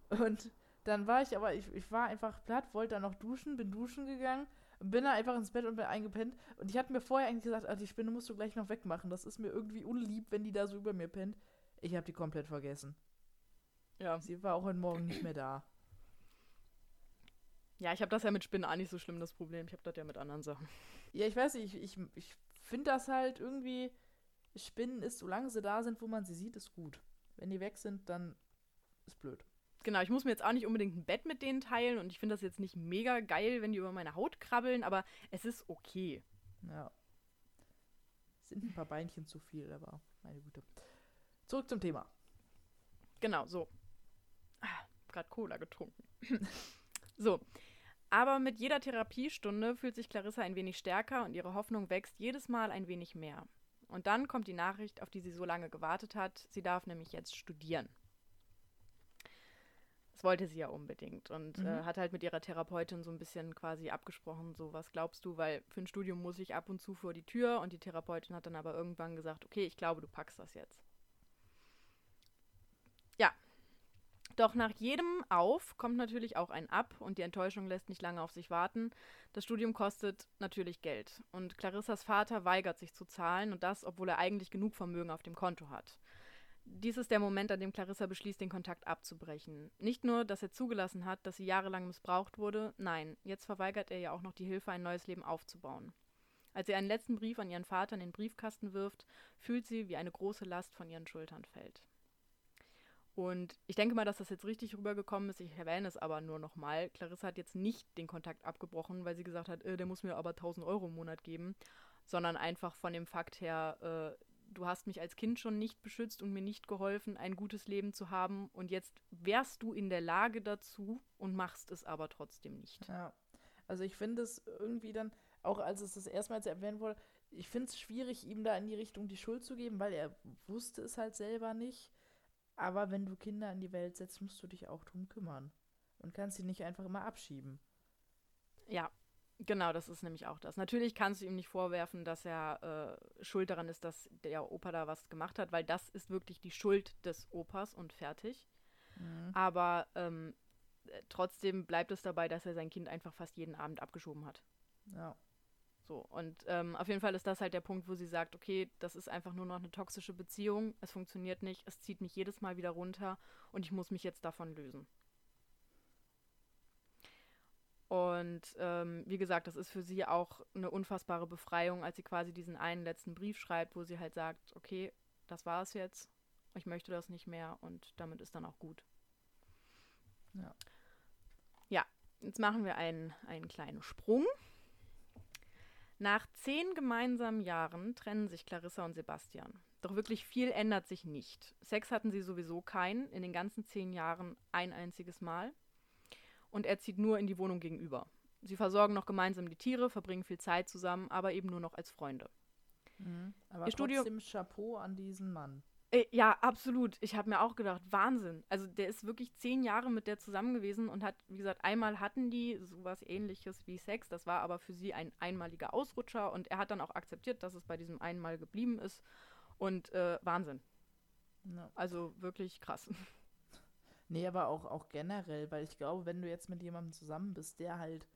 Und dann war ich aber, ich, ich war einfach platt, wollte dann noch duschen, bin duschen gegangen, bin dann einfach ins Bett und bin eingepennt. Und ich hatte mir vorher eigentlich gesagt, ah, die Spinne musst du gleich noch wegmachen. Das ist mir irgendwie unlieb, wenn die da so über mir pennt. Ich habe die komplett vergessen. Ja. Sie war auch heute Morgen nicht mehr da. Ja, ich habe das ja mit Spinnen auch nicht so schlimm, das Problem. Ich habe das ja mit anderen Sachen. Ja, ich weiß nicht, ich, ich, ich finde das halt irgendwie, Spinnen ist, solange sie da sind, wo man sie sieht, ist gut. Wenn die weg sind, dann ist blöd genau, ich muss mir jetzt auch nicht unbedingt ein Bett mit denen teilen und ich finde das jetzt nicht mega geil, wenn die über meine Haut krabbeln, aber es ist okay. Ja. Sind ein paar Beinchen zu viel, aber meine Güte. Zurück zum Thema. Genau, so. Ah, Gerade Cola getrunken. so. Aber mit jeder Therapiestunde fühlt sich Clarissa ein wenig stärker und ihre Hoffnung wächst jedes Mal ein wenig mehr. Und dann kommt die Nachricht, auf die sie so lange gewartet hat. Sie darf nämlich jetzt studieren. Das wollte sie ja unbedingt und äh, mhm. äh, hat halt mit ihrer Therapeutin so ein bisschen quasi abgesprochen, so was glaubst du, weil für ein Studium muss ich ab und zu vor die Tür und die Therapeutin hat dann aber irgendwann gesagt, okay, ich glaube, du packst das jetzt. Ja. Doch nach jedem Auf kommt natürlich auch ein Ab und die Enttäuschung lässt nicht lange auf sich warten. Das Studium kostet natürlich Geld und Clarissas Vater weigert sich zu zahlen und das, obwohl er eigentlich genug Vermögen auf dem Konto hat dies ist der Moment, an dem Clarissa beschließt, den Kontakt abzubrechen. Nicht nur, dass er zugelassen hat, dass sie jahrelang missbraucht wurde, nein, jetzt verweigert er ja auch noch die Hilfe, ein neues Leben aufzubauen. Als sie einen letzten Brief an ihren Vater in den Briefkasten wirft, fühlt sie, wie eine große Last von ihren Schultern fällt. Und ich denke mal, dass das jetzt richtig rübergekommen ist. Ich erwähne es aber nur nochmal. Clarissa hat jetzt nicht den Kontakt abgebrochen, weil sie gesagt hat, äh, der muss mir aber 1000 Euro im Monat geben, sondern einfach von dem Fakt her, äh, du hast mich als Kind schon nicht beschützt und mir nicht geholfen, ein gutes Leben zu haben. Und jetzt wärst du in der Lage dazu und machst es aber trotzdem nicht. Ja. Also ich finde es irgendwie dann, auch als es das erstmals erwähnt wurde, ich finde es schwierig, ihm da in die Richtung die Schuld zu geben, weil er wusste es halt selber nicht. Aber wenn du Kinder in die Welt setzt, musst du dich auch drum kümmern. Und kannst sie nicht einfach immer abschieben. Ja, genau, das ist nämlich auch das. Natürlich kannst du ihm nicht vorwerfen, dass er äh, schuld daran ist, dass der Opa da was gemacht hat, weil das ist wirklich die Schuld des Opas und fertig. Mhm. Aber ähm, trotzdem bleibt es dabei, dass er sein Kind einfach fast jeden Abend abgeschoben hat. Ja. So, und ähm, auf jeden Fall ist das halt der Punkt, wo sie sagt, okay, das ist einfach nur noch eine toxische Beziehung, es funktioniert nicht, es zieht mich jedes Mal wieder runter und ich muss mich jetzt davon lösen. Und ähm, wie gesagt, das ist für sie auch eine unfassbare Befreiung, als sie quasi diesen einen letzten Brief schreibt, wo sie halt sagt, okay, das war es jetzt, ich möchte das nicht mehr und damit ist dann auch gut. Ja. Ja, jetzt machen wir einen, einen kleinen Sprung. Nach zehn gemeinsamen Jahren trennen sich Clarissa und Sebastian. Doch wirklich viel ändert sich nicht. Sex hatten sie sowieso keinen, in den ganzen zehn Jahren ein einziges Mal. Und er zieht nur in die Wohnung gegenüber. Sie versorgen noch gemeinsam die Tiere, verbringen viel Zeit zusammen, aber eben nur noch als Freunde. Mhm. Aber Ihr trotzdem Studio Chapeau an diesen Mann. Äh, ja, absolut. Ich habe mir auch gedacht, Wahnsinn. Also der ist wirklich zehn Jahre mit der zusammen gewesen und hat, wie gesagt, einmal hatten die sowas ähnliches wie Sex. Das war aber für sie ein einmaliger Ausrutscher und er hat dann auch akzeptiert, dass es bei diesem einmal geblieben ist. Und äh, Wahnsinn. No. Also wirklich krass. Nee, aber auch, auch generell, weil ich glaube, wenn du jetzt mit jemandem zusammen bist, der halt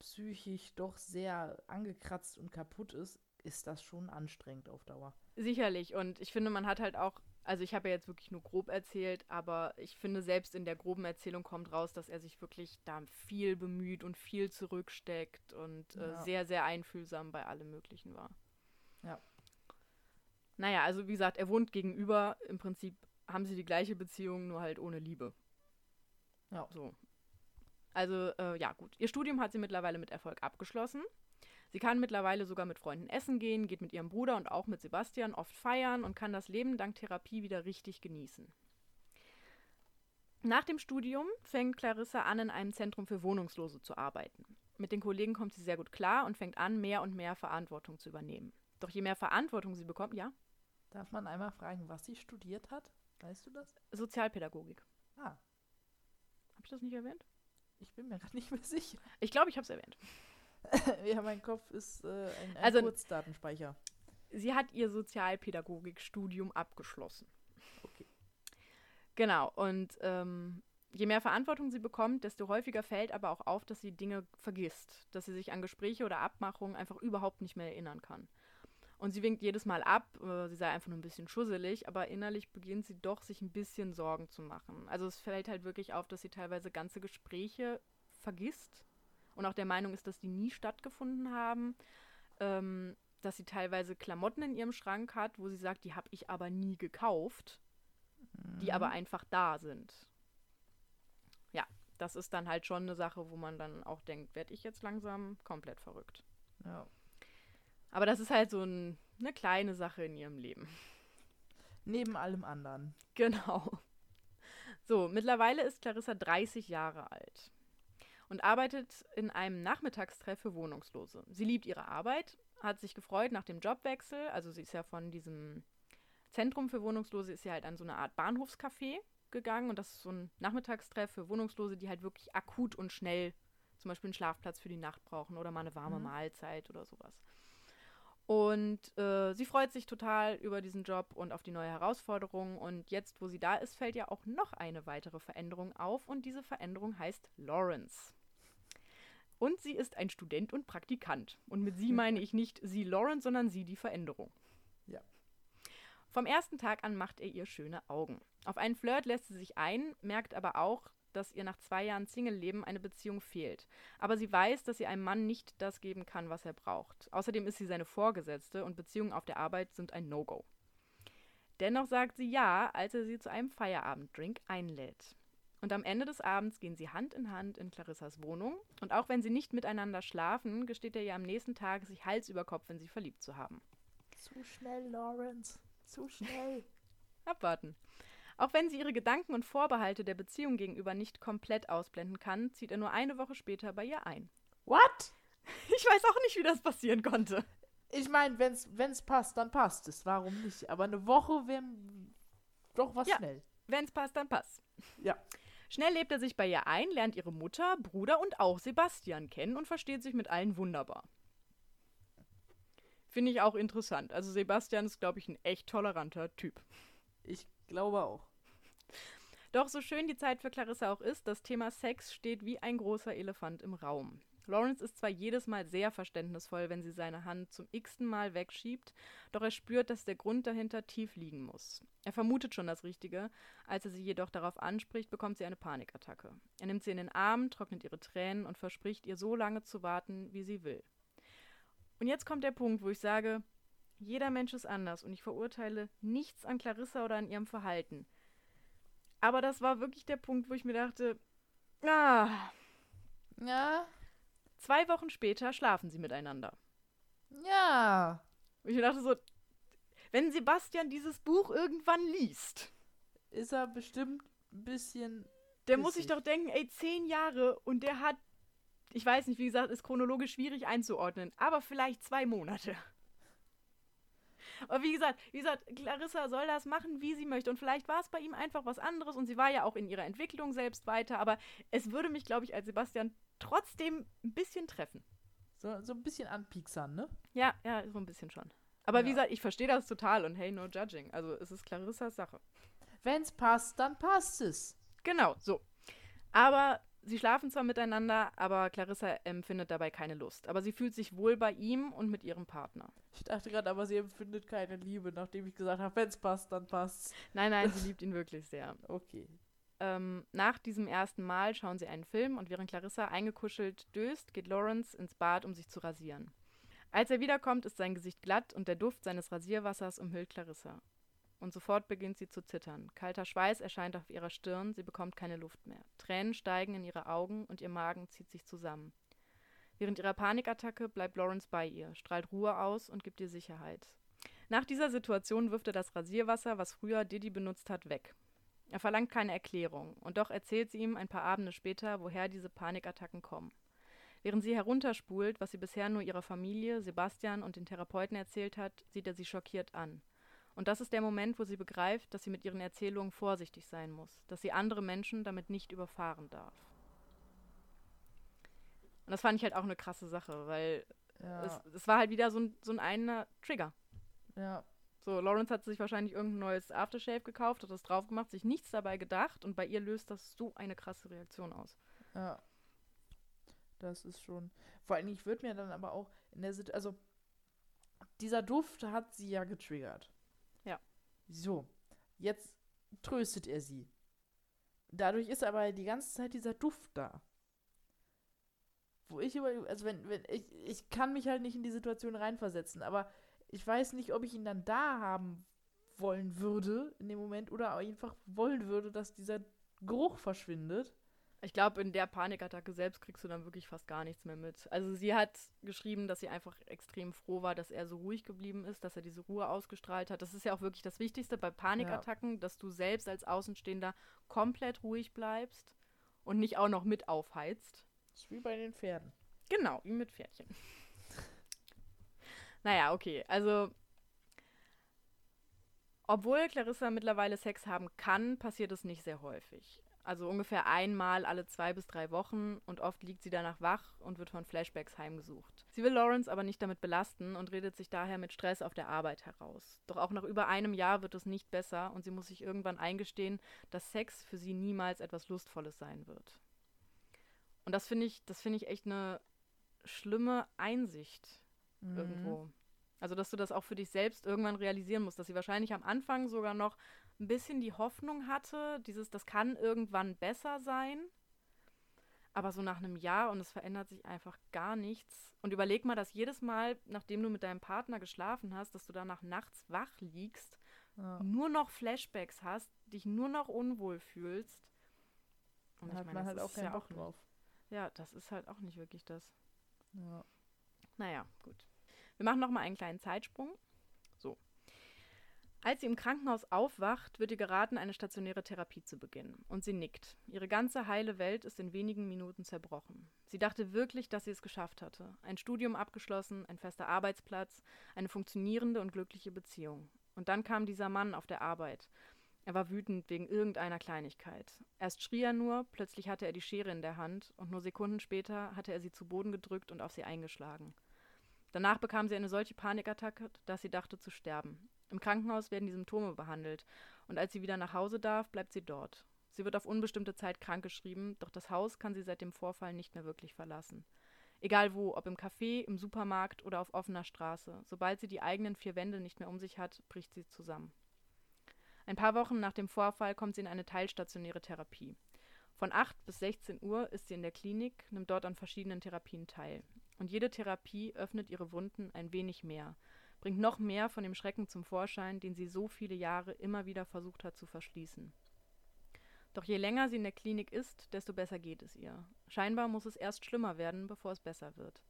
psychisch doch sehr angekratzt und kaputt ist, ist das schon anstrengend auf Dauer. Sicherlich. Und ich finde, man hat halt auch, also ich habe ja jetzt wirklich nur grob erzählt, aber ich finde, selbst in der groben Erzählung kommt raus, dass er sich wirklich da viel bemüht und viel zurücksteckt und äh, ja. sehr, sehr einfühlsam bei allem Möglichen war. Ja. Naja, also wie gesagt, er wohnt gegenüber. Im Prinzip haben sie die gleiche Beziehung, nur halt ohne Liebe. Ja. So. Also, äh, ja, gut. Ihr Studium hat sie mittlerweile mit Erfolg abgeschlossen. Sie kann mittlerweile sogar mit Freunden essen gehen, geht mit ihrem Bruder und auch mit Sebastian oft feiern und kann das Leben dank Therapie wieder richtig genießen. Nach dem Studium fängt Clarissa an, in einem Zentrum für Wohnungslose zu arbeiten. Mit den Kollegen kommt sie sehr gut klar und fängt an, mehr und mehr Verantwortung zu übernehmen. Doch je mehr Verantwortung sie bekommt, ja? Darf man einmal fragen, was sie studiert hat? Weißt du das? Sozialpädagogik. Ah. Habe ich das nicht erwähnt? Ich bin mir gerade nicht mehr sicher. Ich glaube, ich habe es erwähnt. ja, mein Kopf ist äh, ein, ein also, Kurzdatenspeicher. Sie hat ihr Sozialpädagogikstudium abgeschlossen. Okay. Genau, und ähm, je mehr Verantwortung sie bekommt, desto häufiger fällt aber auch auf, dass sie Dinge vergisst, dass sie sich an Gespräche oder Abmachungen einfach überhaupt nicht mehr erinnern kann. Und sie winkt jedes Mal ab, äh, sie sei einfach nur ein bisschen schusselig, aber innerlich beginnt sie doch, sich ein bisschen Sorgen zu machen. Also es fällt halt wirklich auf, dass sie teilweise ganze Gespräche vergisst und auch der Meinung ist, dass die nie stattgefunden haben. Ähm, dass sie teilweise Klamotten in ihrem Schrank hat, wo sie sagt, die habe ich aber nie gekauft, mhm. die aber einfach da sind. Ja, das ist dann halt schon eine Sache, wo man dann auch denkt, werde ich jetzt langsam komplett verrückt. Ja. Aber das ist halt so ein, eine kleine Sache in ihrem Leben. Neben allem anderen. Genau. So, mittlerweile ist Clarissa 30 Jahre alt und arbeitet in einem Nachmittagstreff für Wohnungslose. Sie liebt ihre Arbeit, hat sich gefreut nach dem Jobwechsel. Also sie ist ja von diesem Zentrum für Wohnungslose, ist ja halt an so eine Art Bahnhofscafé gegangen und das ist so ein Nachmittagstreff für Wohnungslose, die halt wirklich akut und schnell zum Beispiel einen Schlafplatz für die Nacht brauchen oder mal eine warme mhm. Mahlzeit oder sowas. Und äh, sie freut sich total über diesen Job und auf die neue Herausforderung. Und jetzt, wo sie da ist, fällt ja auch noch eine weitere Veränderung auf. Und diese Veränderung heißt Lawrence. Und sie ist ein Student und Praktikant. Und mit sie meine ich nicht sie Lawrence, sondern sie die Veränderung. Ja. Vom ersten Tag an macht er ihr schöne Augen. Auf einen Flirt lässt sie sich ein, merkt aber auch, dass ihr nach zwei Jahren Single-Leben eine Beziehung fehlt. Aber sie weiß, dass sie einem Mann nicht das geben kann, was er braucht. Außerdem ist sie seine Vorgesetzte und Beziehungen auf der Arbeit sind ein No-Go. Dennoch sagt sie ja, als er sie zu einem Feierabenddrink einlädt. Und am Ende des Abends gehen sie Hand in Hand in Clarissas Wohnung. Und auch wenn sie nicht miteinander schlafen, gesteht er ihr am nächsten Tag, sich Hals über Kopf in sie verliebt zu haben. Zu schnell, Lawrence. Zu schnell. Abwarten. Auch wenn sie ihre Gedanken und Vorbehalte der Beziehung gegenüber nicht komplett ausblenden kann, zieht er nur eine Woche später bei ihr ein. What? Ich weiß auch nicht, wie das passieren konnte. Ich meine, wenn es passt, dann passt es. Warum nicht? Aber eine Woche wäre doch was Ja. schnell. Wenn es passt, dann passt. Ja. Schnell lebt er sich bei ihr ein, lernt ihre Mutter, Bruder und auch Sebastian kennen und versteht sich mit allen wunderbar. Finde ich auch interessant. Also Sebastian ist, glaube ich, ein echt toleranter Typ. Ich glaube auch. Doch so schön die Zeit für Clarissa auch ist, das Thema Sex steht wie ein großer Elefant im Raum. Lawrence ist zwar jedes Mal sehr verständnisvoll, wenn sie seine Hand zum x-ten Mal wegschiebt, doch er spürt, dass der Grund dahinter tief liegen muss. Er vermutet schon das Richtige, als er sie jedoch darauf anspricht, bekommt sie eine Panikattacke. Er nimmt sie in den Arm, trocknet ihre Tränen und verspricht ihr so lange zu warten, wie sie will. Und jetzt kommt der Punkt, wo ich sage, jeder Mensch ist anders und ich verurteile nichts an Clarissa oder an ihrem Verhalten. Aber das war wirklich der Punkt, wo ich mir dachte, ah, Ja. zwei Wochen später schlafen sie miteinander. Ja. Und ich mir dachte so, wenn Sebastian dieses Buch irgendwann liest, Ist er bestimmt ein bisschen. der muss sich doch denken, ey, zehn Jahre und der hat, ich weiß nicht, wie gesagt, ist chronologisch schwierig einzuordnen, aber vielleicht zwei Monate. Aber wie gesagt, wie gesagt, Clarissa soll das machen, wie sie möchte. Und vielleicht war es bei ihm einfach was anderes und sie war ja auch in ihrer Entwicklung selbst weiter. Aber es würde mich, glaube ich, als Sebastian trotzdem ein bisschen treffen. So, so ein bisschen anpieksern, ne? Ja, ja, so ein bisschen schon. Aber wie Ja. gesagt, ich verstehe das total und hey, no judging. Also es ist Clarissas Sache. Wenn's passt, dann passt es. Genau, so. Aber sie schlafen zwar miteinander, aber Clarissa empfindet dabei keine Lust. Aber sie fühlt sich wohl bei ihm und mit ihrem Partner. Ich dachte gerade, aber sie empfindet keine Liebe, nachdem ich gesagt habe, wenn's passt, dann passt's. Nein, nein, sie liebt ihn wirklich sehr. Okay. Ähm, nach diesem ersten Mal schauen sie einen Film und während Clarissa eingekuschelt döst, geht Lawrence ins Bad, um sich zu rasieren. Als er wiederkommt, ist sein Gesicht glatt und der Duft seines Rasierwassers umhüllt Clarissa. Und sofort beginnt sie zu zittern. Kalter Schweiß erscheint auf ihrer Stirn, sie bekommt keine Luft mehr. Tränen steigen in ihre Augen und ihr Magen zieht sich zusammen. Während ihrer Panikattacke bleibt Lawrence bei ihr, strahlt Ruhe aus und gibt ihr Sicherheit. Nach dieser Situation wirft er das Rasierwasser, was früher Diddy benutzt hat, weg. Er verlangt keine Erklärung, und doch erzählt sie ihm ein paar Abende später, woher diese Panikattacken kommen. Während sie herunterspult, was sie bisher nur ihrer Familie, Sebastian und den Therapeuten erzählt hat, sieht er sie schockiert an. Und das ist der Moment, wo sie begreift, dass sie mit ihren Erzählungen vorsichtig sein muss, dass sie andere Menschen damit nicht überfahren darf. Und das fand ich halt auch eine krasse Sache, weil Ja. es, es war halt wieder so ein, so ein einer Trigger. ja. So, Lawrence hat sich wahrscheinlich irgendein neues Aftershave gekauft, hat das drauf gemacht, sich nichts dabei gedacht und bei ihr löst das so eine krasse Reaktion aus. Ja. Das ist schon. Vor allem, ich würde mir dann aber auch in der Situation. Also, dieser Duft hat sie ja getriggert. So. Jetzt tröstet er sie. Dadurch ist aber die ganze Zeit dieser Duft da. Wo ich über. Also, wenn, wenn. Ich, ich kann mich halt nicht in die Situation reinversetzen, aber ich weiß nicht, ob ich ihn dann da haben wollen würde in dem Moment oder einfach wollen würde, dass dieser Geruch verschwindet. Ich glaube, in der Panikattacke selbst kriegst du dann wirklich fast gar nichts mehr mit. Also sie hat geschrieben, dass sie einfach extrem froh war, dass er so ruhig geblieben ist, dass er diese Ruhe ausgestrahlt hat. Das ist ja auch wirklich das Wichtigste bei Panikattacken, dass du selbst als Außenstehender komplett ruhig bleibst und nicht auch noch mit aufheizt. Das ist wie bei den Pferden. Genau, wie mit Pferdchen. naja, okay. Also, obwohl Clarissa mittlerweile Sex haben kann, passiert es nicht sehr häufig. Also ungefähr einmal alle zwei bis drei Wochen und oft liegt sie danach wach und wird von Flashbacks heimgesucht. Sie will Lawrence aber nicht damit belasten und redet sich daher mit Stress auf der Arbeit heraus. Doch auch nach über einem Jahr wird es nicht besser und sie muss sich irgendwann eingestehen, dass Sex für sie niemals etwas Lustvolles sein wird. Und das finde ich, das finde ich echt eine schlimme Einsicht Mhm. irgendwo. Also, dass du das auch für dich selbst irgendwann realisieren musst, dass sie wahrscheinlich am Anfang sogar noch ein bisschen die Hoffnung hatte, dieses, das kann irgendwann besser sein. Aber so nach einem Jahr und es verändert sich einfach gar nichts. Und überleg mal, dass jedes Mal, nachdem du mit deinem Partner geschlafen hast, dass du danach nachts wach liegst, Ja. nur noch Flashbacks hast, dich nur noch unwohl fühlst. Und Da hat ich meine, man halt auch keinen ja Bock drauf. Ja, das ist halt auch nicht wirklich das. Ja. Naja, gut. Wir machen noch mal einen kleinen Zeitsprung. Als sie im Krankenhaus aufwacht, wird ihr geraten, eine stationäre Therapie zu beginnen. Und sie nickt. Ihre ganze heile Welt ist in wenigen Minuten zerbrochen. Sie dachte wirklich, dass sie es geschafft hatte. Ein Studium abgeschlossen, ein fester Arbeitsplatz, eine funktionierende und glückliche Beziehung. Und dann kam dieser Mann auf der Arbeit. Er war wütend wegen irgendeiner Kleinigkeit. Erst schrie er nur, plötzlich hatte er die Schere in der Hand und nur Sekunden später hatte er sie zu Boden gedrückt und auf sie eingeschlagen. Danach bekam sie eine solche Panikattacke, dass sie dachte zu sterben. Im Krankenhaus werden die Symptome behandelt und als sie wieder nach Hause darf, bleibt sie dort. Sie wird auf unbestimmte Zeit krankgeschrieben, doch das Haus kann sie seit dem Vorfall nicht mehr wirklich verlassen. Egal wo, ob im Café, im Supermarkt oder auf offener Straße, sobald sie die eigenen vier Wände nicht mehr um sich hat, bricht sie zusammen. Ein paar Wochen nach dem Vorfall kommt sie in eine teilstationäre Therapie. Von 8 bis 16 Uhr ist sie in der Klinik, nimmt dort an verschiedenen Therapien teil. Und jede Therapie öffnet ihre Wunden ein wenig mehr, bringt noch mehr von dem Schrecken zum Vorschein, den sie so viele Jahre immer wieder versucht hat zu verschließen. Doch je länger sie in der Klinik ist, desto besser geht es ihr. Scheinbar muss es erst schlimmer werden, bevor es besser wird.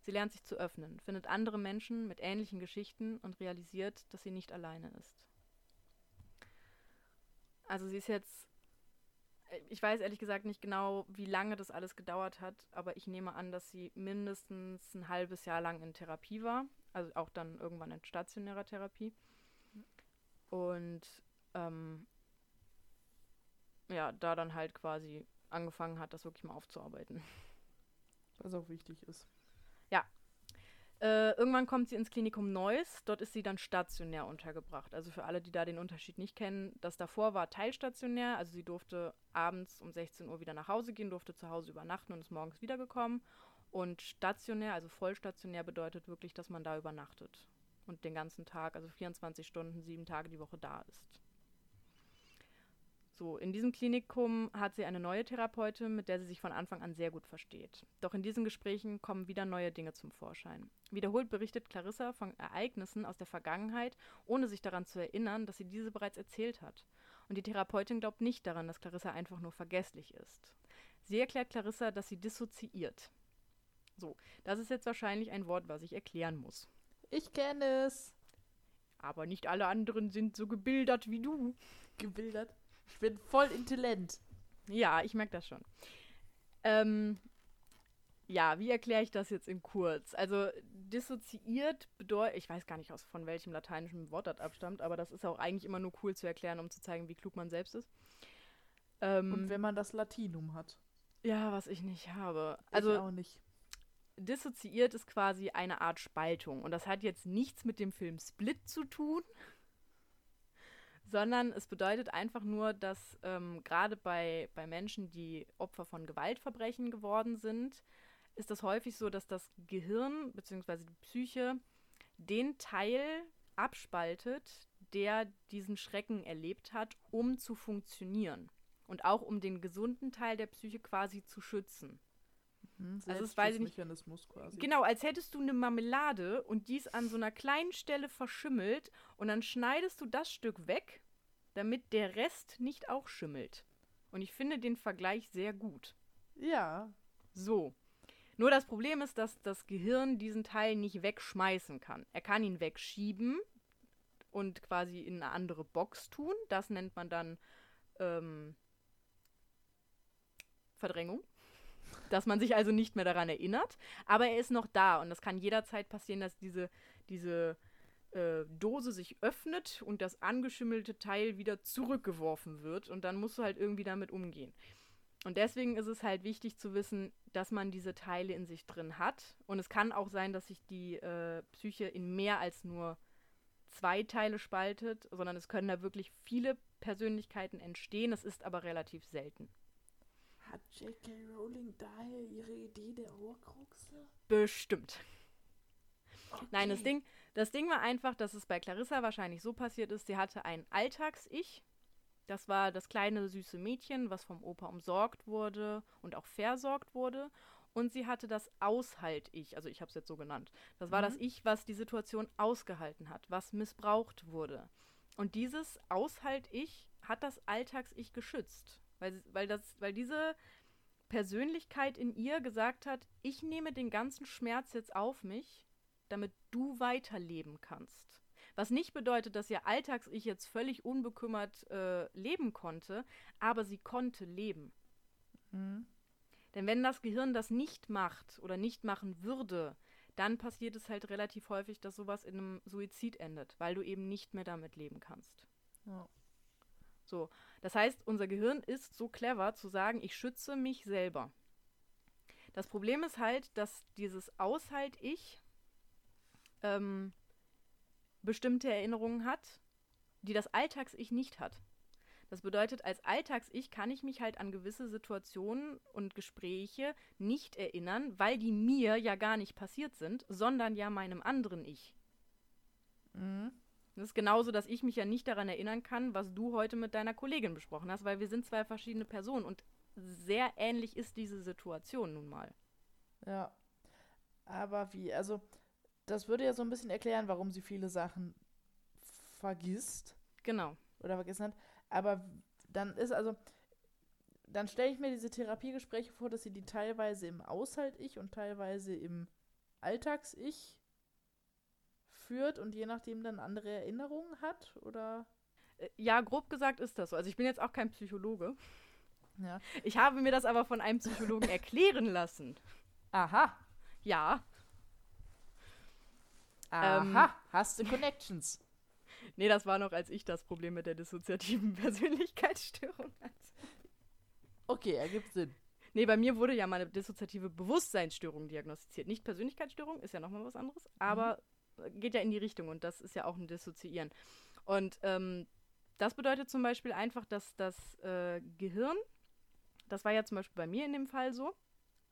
Sie lernt sich zu öffnen, findet andere Menschen mit ähnlichen Geschichten und realisiert, dass sie nicht alleine ist. Also sie ist jetzt ich weiß ehrlich gesagt nicht genau, wie lange das alles gedauert hat, aber ich nehme an, dass sie mindestens ein halbes Jahr lang in Therapie war. Also auch dann irgendwann in stationärer Therapie. Und ähm, ja, da dann halt quasi angefangen hat, das wirklich mal aufzuarbeiten. Was auch wichtig ist. Ja, äh, irgendwann kommt sie ins Klinikum Neuss. Dort ist sie dann stationär untergebracht. Also für alle, die da den Unterschied nicht kennen, das davor war teilstationär. Also sie durfte abends um 16 Uhr wieder nach Hause gehen, durfte zu Hause übernachten und ist morgens wiedergekommen. Und stationär, also vollstationär, bedeutet wirklich, dass man da übernachtet und den ganzen Tag, also 24 Stunden, sieben Tage die Woche da ist. So, in diesem Klinikum hat sie eine neue Therapeutin, mit der sie sich von Anfang an sehr gut versteht. Doch in diesen Gesprächen kommen wieder neue Dinge zum Vorschein. Wiederholt berichtet Clarissa von Ereignissen aus der Vergangenheit, ohne sich daran zu erinnern, dass sie diese bereits erzählt hat. Und die Therapeutin glaubt nicht daran, dass Clarissa einfach nur vergesslich ist. Sie erklärt Clarissa, dass sie dissoziiert. So, das ist jetzt wahrscheinlich ein Wort, was ich erklären muss. Ich kenne es. Aber nicht alle anderen sind so gebildet wie du. Gebildet? Ich bin voll intelligent. Ja, ich merke das schon. Ähm, ja, wie erkläre ich das jetzt in kurz? Also dissoziiert bedeutet, ich weiß gar nicht, aus, von welchem lateinischen Wort das abstammt, aber das ist auch eigentlich immer nur cool zu erklären, um zu zeigen, wie klug man selbst ist. Ähm, Und wenn man das Latinum hat. Ja, was ich nicht habe. Also ich auch nicht. Dissoziiert ist quasi eine Art Spaltung. Und das hat jetzt nichts mit dem Film Split zu tun, sondern es bedeutet einfach nur, dass ähm, gerade bei, bei Menschen, die Opfer von Gewaltverbrechen geworden sind, ist es häufig so, dass das Gehirn bzw. die Psyche den Teil abspaltet, der diesen Schrecken erlebt hat, um zu funktionieren. Und auch um den gesunden Teil der Psyche quasi zu schützen. Mhm, also das weiß ich nicht. Quasi. Genau, als hättest du eine Marmelade und die ist an so einer kleinen Stelle verschimmelt und dann schneidest du das Stück weg, damit der Rest nicht auch schimmelt. Und ich finde den Vergleich sehr gut. Ja. So. Nur das Problem ist, dass das Gehirn diesen Teil nicht wegschmeißen kann. Er kann ihn wegschieben und quasi in eine andere Box tun. Das nennt man dann ähm, Verdrängung dass man sich also nicht mehr daran erinnert. Aber er ist noch da und das kann jederzeit passieren, dass diese, diese äh, Dose sich öffnet und das angeschimmelte Teil wieder zurückgeworfen wird und dann musst du halt irgendwie damit umgehen. Und deswegen ist es halt wichtig zu wissen, dass man diese Teile in sich drin hat. Und es kann auch sein, dass sich die äh, Psyche in mehr als nur zwei Teile spaltet, sondern es können da wirklich viele Persönlichkeiten entstehen. Es ist aber relativ selten. Hat J.K. Rowling daher ihre Idee der Horcruxe? Bestimmt. Okay. Nein, das Ding, das Ding war einfach, dass es bei Clarissa wahrscheinlich so passiert ist, sie hatte ein Alltags-Ich. Das war das kleine süße Mädchen, was vom Opa umsorgt wurde und auch versorgt wurde. Und sie hatte das Aushalt-Ich, also ich habe es jetzt so genannt. Das war mhm. das Ich, was die Situation ausgehalten hat, was missbraucht wurde. Und dieses Aushalt-Ich hat das Alltags-Ich geschützt. Weil, weil, das, weil diese Persönlichkeit in ihr gesagt hat, ich nehme den ganzen Schmerz jetzt auf mich, damit du weiterleben kannst. Was nicht bedeutet, dass ihr Alltags-Ich jetzt völlig unbekümmert äh, leben konnte, aber sie konnte leben. Mhm. Denn wenn das Gehirn das nicht macht oder nicht machen würde, dann passiert es halt relativ häufig, dass sowas in einem Suizid endet, weil du eben nicht mehr damit leben kannst. Ja. So, das heißt, unser Gehirn ist so clever zu sagen, ich schütze mich selber. Das Problem ist halt, dass dieses Aushalt-Ich ähm, bestimmte Erinnerungen hat, die das Alltags-Ich nicht hat. Das bedeutet, als Alltags-Ich kann ich mich halt an gewisse Situationen und Gespräche nicht erinnern, weil die mir ja gar nicht passiert sind, sondern ja meinem anderen Ich. Mhm. Das ist genauso, dass ich mich ja nicht daran erinnern kann, was du heute mit deiner Kollegin besprochen hast, weil wir sind zwei verschiedene Personen und sehr ähnlich ist diese Situation nun mal. Ja. Aber wie, also, das würde ja so ein bisschen erklären, warum sie viele Sachen vergisst Genau. oder vergessen hat. Aber dann ist also, dann stelle ich mir diese Therapiegespräche vor, dass sie die teilweise im Aushalt-Ich und teilweise im Alltags-Ich führt und je nachdem dann andere Erinnerungen hat, oder? Äh, Ja, grob gesagt ist das so. Also ich bin jetzt auch kein Psychologe. Ja. Ich habe mir das aber von einem Psychologen erklären lassen. Aha. Ja. Aha. Ähm. Hast du Connections? Nee, das war noch, als ich das Problem mit der dissoziativen Persönlichkeitsstörung hatte. Okay, ergibt Sinn. Nee, bei mir wurde ja mal eine dissoziative Bewusstseinsstörung diagnostiziert. Nicht Persönlichkeitsstörung, ist ja nochmal was anderes, aber äh, geht ja in die Richtung und das ist ja auch ein Dissoziieren. Und ähm, das bedeutet zum Beispiel einfach, dass das äh, Gehirn, das war ja zum Beispiel bei mir in dem Fall so,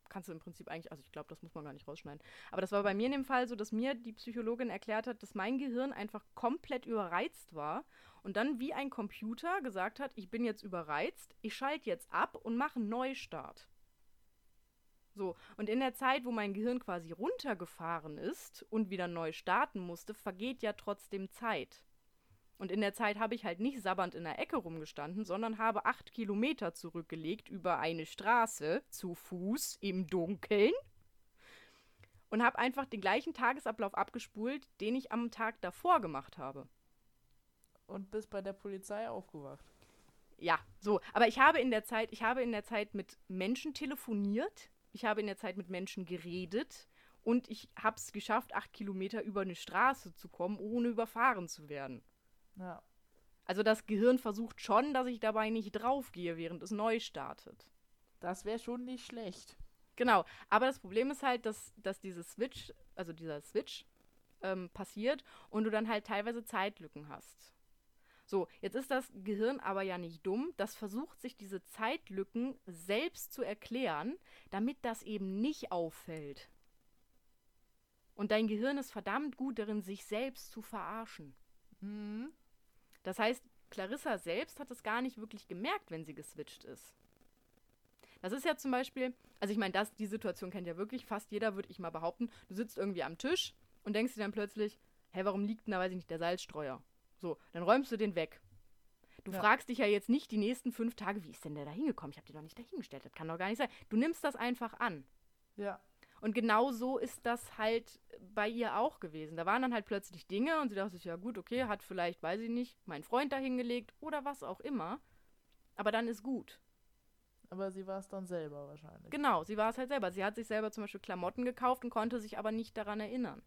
kannst du im Prinzip eigentlich, also ich glaube, das muss man gar nicht rausschneiden, aber das war bei mir in dem Fall so, dass mir die Psychologin erklärt hat, dass mein Gehirn einfach komplett überreizt war und dann wie ein Computer gesagt hat, ich bin jetzt überreizt, ich schalte jetzt ab und mache einen Neustart. So, und in der Zeit, wo mein Gehirn quasi runtergefahren ist und wieder neu starten musste, vergeht ja trotzdem Zeit. Und in der Zeit habe ich halt nicht sabbernd in der Ecke rumgestanden, sondern habe acht Kilometer zurückgelegt über eine Straße zu Fuß im Dunkeln und habe einfach den gleichen Tagesablauf abgespult, den ich am Tag davor gemacht habe. Und bist bei der Polizei aufgewacht. Ja, so. Aber ich habe in der Zeit, ich habe in der Zeit mit Menschen telefoniert, ich habe in der Zeit mit Menschen geredet und ich habe es geschafft, acht Kilometer über eine Straße zu kommen, ohne überfahren zu werden. Ja. Also das Gehirn versucht schon, dass ich dabei nicht draufgehe, während es neu startet. Das wäre schon nicht schlecht. Genau, aber das Problem ist halt, dass, dass dieses Switch, also dieser Switch ähm, passiert und du dann halt teilweise Zeitlücken hast. So, jetzt ist das Gehirn aber ja nicht dumm. Das versucht sich diese Zeitlücken selbst zu erklären, damit das eben nicht auffällt. Und dein Gehirn ist verdammt gut darin, sich selbst zu verarschen. Mhm. Das heißt, Clarissa selbst hat es gar nicht wirklich gemerkt, wenn sie geswitcht ist. Das ist ja zum Beispiel, also ich meine, das, die Situation kennt ja wirklich fast jeder, würde ich mal behaupten. Du sitzt irgendwie am Tisch und denkst dir dann plötzlich, hä, warum liegt denn da, weiß ich nicht, der Salzstreuer? So, dann räumst du den weg. Du Ja. fragst dich ja jetzt nicht die nächsten fünf Tage, wie ist denn der da hingekommen? Ich habe den doch nicht dahingestellt. Das kann doch gar nicht sein. Du nimmst das einfach an. Ja. Und genau so ist das halt bei ihr auch gewesen. Da waren dann halt plötzlich Dinge und sie dachte sich, ja gut, okay, hat vielleicht, weiß ich nicht, mein Freund da hingelegt oder was auch immer. Aber dann ist gut. Aber sie war es dann selber wahrscheinlich. Genau, sie war es halt selber. Sie hat sich selber zum Beispiel Klamotten gekauft und konnte sich aber nicht daran erinnern.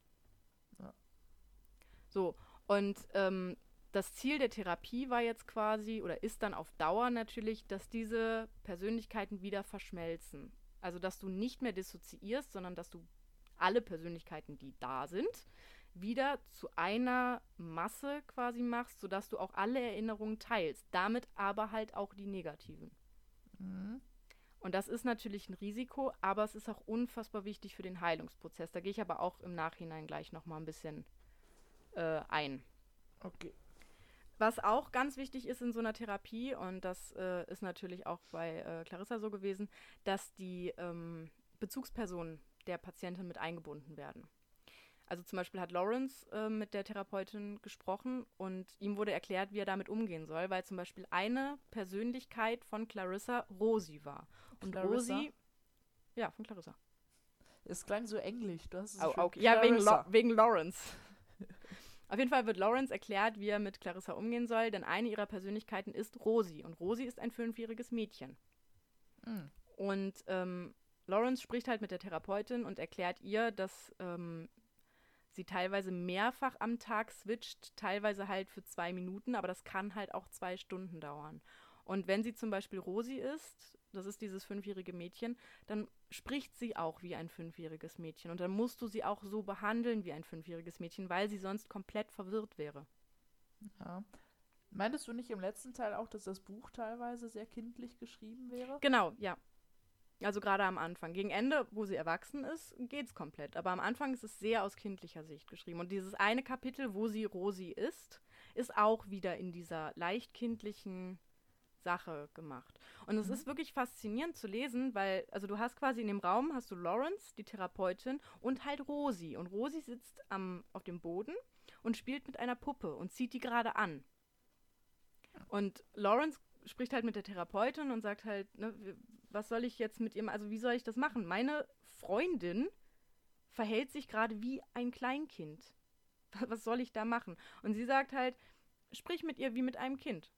Ja. So, und ähm, das Ziel der Therapie war jetzt quasi, oder ist dann auf Dauer natürlich, dass diese Persönlichkeiten wieder verschmelzen. Also, dass du nicht mehr dissoziierst, sondern dass du alle Persönlichkeiten, die da sind, wieder zu einer Masse quasi machst, sodass du auch alle Erinnerungen teilst. Damit aber halt auch die negativen. Mhm. Und das ist natürlich ein Risiko, aber es ist auch unfassbar wichtig für den Heilungsprozess. Da gehe ich aber auch im Nachhinein gleich nochmal ein bisschen äh, ein. Okay. Was auch ganz wichtig ist in so einer Therapie, und das äh, ist natürlich auch bei äh, Clarissa so gewesen, dass die ähm, Bezugspersonen der Patientin mit eingebunden werden. Also zum Beispiel hat Lawrence äh, mit der Therapeutin gesprochen und ihm wurde erklärt, wie er damit umgehen soll, weil zum Beispiel eine Persönlichkeit von Clarissa Rosi war. Und Clarissa? Rosi, ja, von Clarissa. Es klang so englisch. Du hast es Oh, okay. Ja, wegen. Lo wegen Lawrence. Auf jeden Fall wird Lawrence erklärt, wie er mit Clarissa umgehen soll, denn eine ihrer Persönlichkeiten ist Rosie und Rosie ist ein fünfjähriges Mädchen. Mhm. Und ähm, Lawrence spricht halt mit der Therapeutin und erklärt ihr, dass ähm, sie teilweise mehrfach am Tag switcht, teilweise halt für zwei Minuten, aber das kann halt auch zwei Stunden dauern. Und wenn sie zum Beispiel Rosi ist, das ist dieses fünfjährige Mädchen, dann spricht sie auch wie ein fünfjähriges Mädchen. Und dann musst du sie auch so behandeln wie ein fünfjähriges Mädchen, weil sie sonst komplett verwirrt wäre. Ja. Meintest du nicht im letzten Teil auch, dass das Buch teilweise sehr kindlich geschrieben wäre? Genau, ja. Also gerade am Anfang. Gegen Ende, wo sie erwachsen ist, geht's komplett. Aber am Anfang ist es sehr aus kindlicher Sicht geschrieben. Und dieses eine Kapitel, wo sie Rosi ist, ist auch wieder in dieser leicht kindlichen Sache gemacht. Und es Mhm. ist wirklich faszinierend zu lesen, weil, also du hast quasi in dem Raum, hast du Lawrence, die Therapeutin, und halt Rosi. Und Rosi sitzt am, auf dem Boden und spielt mit einer Puppe und zieht die gerade an. Und Lawrence spricht halt mit der Therapeutin und sagt halt, ne, was soll ich jetzt mit ihm, also wie soll ich das machen? Meine Freundin verhält sich gerade wie ein Kleinkind. Was soll ich da machen? Und sie sagt halt, sprich mit ihr wie mit einem Kind.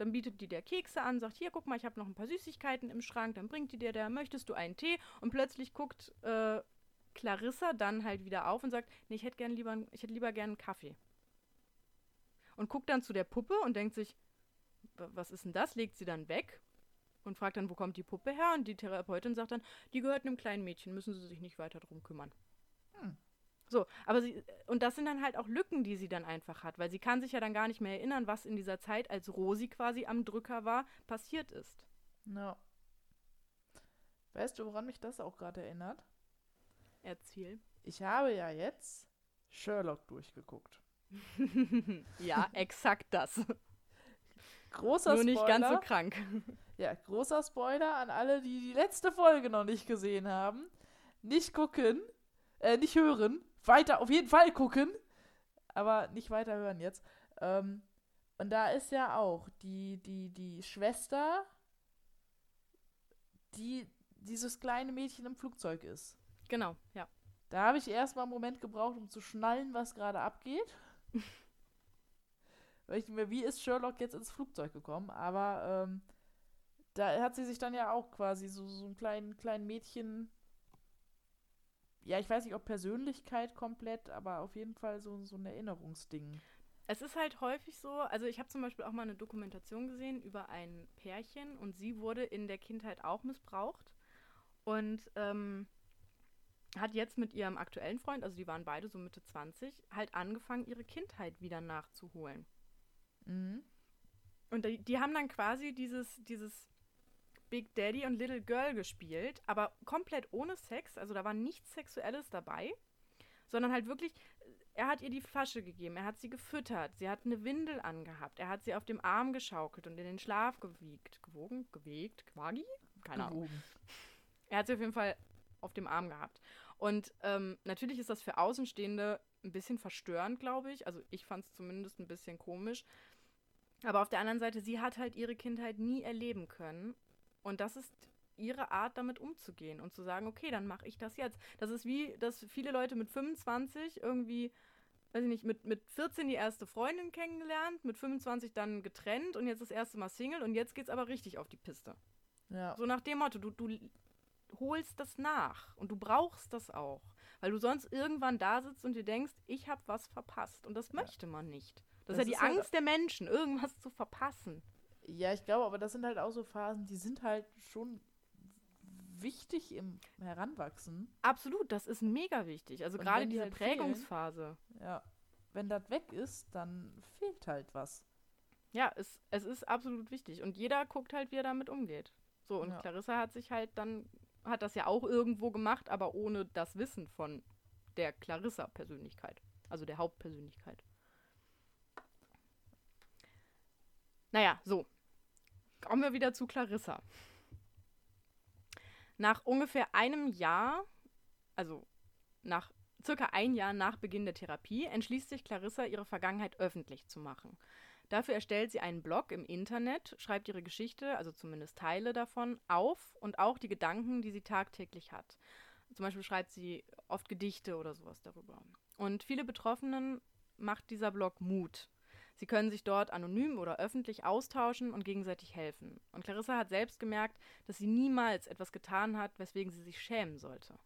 Dann bietet die der Kekse an, sagt, hier, guck mal, ich habe noch ein paar Süßigkeiten im Schrank, dann bringt die dir der, möchtest du einen Tee? Und plötzlich guckt äh, Clarissa dann halt wieder auf und sagt, nee, ich hätte gern lieber, ich hätte lieber gern einen Kaffee. Und guckt dann zu der Puppe und denkt sich, "W- was ist denn das? Legt sie dann weg und fragt dann, wo kommt die Puppe her? Und die Therapeutin sagt dann, die gehört einem kleinen Mädchen, müssen sie sich nicht weiter drum kümmern. Hm. So, aber sie, und das sind dann halt auch Lücken, die sie dann einfach hat, weil sie kann sich ja dann gar nicht mehr erinnern, was in dieser Zeit, als Rosi quasi am Drücker war, passiert ist. Ja. Weißt du, woran mich das auch gerade erinnert? Erzähl. Ich habe ja jetzt Sherlock durchgeguckt. ja, exakt das. Großer Nur nicht Spoiler. ganz so krank. Ja, großer Spoiler an alle, die die letzte Folge noch nicht gesehen haben. Nicht gucken, äh, nicht hören, weiter auf jeden Fall gucken, aber nicht weiter hören jetzt. Ähm, und da ist ja auch die, die, die Schwester, die dieses kleine Mädchen im Flugzeug ist. Genau, ja. Da habe ich erstmal einen Moment gebraucht, um zu schnallen, was gerade abgeht. Weil ich mir, wie ist Sherlock jetzt ins Flugzeug gekommen? Aber ähm, da hat sie sich dann ja auch quasi so, so ein kleinen, kleinen Mädchen. Ja, ich weiß nicht, ob Persönlichkeit komplett, aber auf jeden Fall so, so ein Erinnerungsding. Es ist halt häufig so, also ich habe zum Beispiel auch mal eine Dokumentation gesehen über ein Pärchen und sie wurde in der Kindheit auch missbraucht und ähm, hat jetzt mit ihrem aktuellen Freund, also die waren beide so Mitte 20, halt angefangen, ihre Kindheit wieder nachzuholen. Mhm. Und die, die haben dann quasi dieses, dieses Big Daddy und Little Girl gespielt, aber komplett ohne Sex, also da war nichts Sexuelles dabei, sondern halt wirklich, er hat ihr die Flasche gegeben, er hat sie gefüttert, sie hat eine Windel angehabt, er hat sie auf dem Arm geschaukelt und in den Schlaf gewiegt. Gewogen? Gewegt? Quagi? Keine Ahnung. Gewogen. Er hat sie auf jeden Fall auf dem Arm gehabt. Und ähm, natürlich ist das für Außenstehende ein bisschen verstörend, glaube ich. Also ich fand es zumindest ein bisschen komisch. Aber auf der anderen Seite, sie hat halt ihre Kindheit nie erleben können. Und das ist ihre Art, damit umzugehen und zu sagen, okay, dann mache ich das jetzt. Das ist wie, dass viele Leute mit 25 irgendwie, weiß ich nicht, mit, mit 14 die erste Freundin kennengelernt, mit 25 dann getrennt und jetzt das erste Mal Single und jetzt geht's aber richtig auf die Piste. Ja. So nach dem Motto, du, du holst das nach und du brauchst das auch. Weil du sonst irgendwann da sitzt und dir denkst, ich habe was verpasst. Und das möchte man nicht. Das, Das ist ja die ist halt- Angst der Menschen, irgendwas zu verpassen. Ja, ich glaube, aber das sind halt auch so Phasen, die sind halt schon wichtig im Heranwachsen. Absolut, das ist mega wichtig. Also Und gerade wenn die diese halt fehlen- Prägungsphase. Ja. Wenn das weg ist, dann fehlt halt was. Ja, es, es ist absolut wichtig. Und jeder guckt halt, wie er damit umgeht. So, und Ja. Clarissa hat sich halt dann, hat das ja auch irgendwo gemacht, aber ohne das Wissen von der Clarissa-Persönlichkeit. Also der Hauptpersönlichkeit. Naja, so. Kommen wir wieder zu Clarissa. Nach ungefähr einem Jahr, also nach circa ein Jahr nach Beginn der Therapie, entschließt sich Clarissa, ihre Vergangenheit öffentlich zu machen. Dafür erstellt sie einen Blog im Internet, schreibt ihre Geschichte, also zumindest Teile davon, auf und auch die Gedanken, die sie tagtäglich hat. Zum Beispiel schreibt sie oft Gedichte oder sowas darüber. Und viele Betroffenen macht dieser Blog Mut. Sie können sich dort anonym oder öffentlich austauschen und gegenseitig helfen. Und Clarissa hat selbst gemerkt, dass sie niemals etwas getan hat, weswegen sie sich schämen sollte.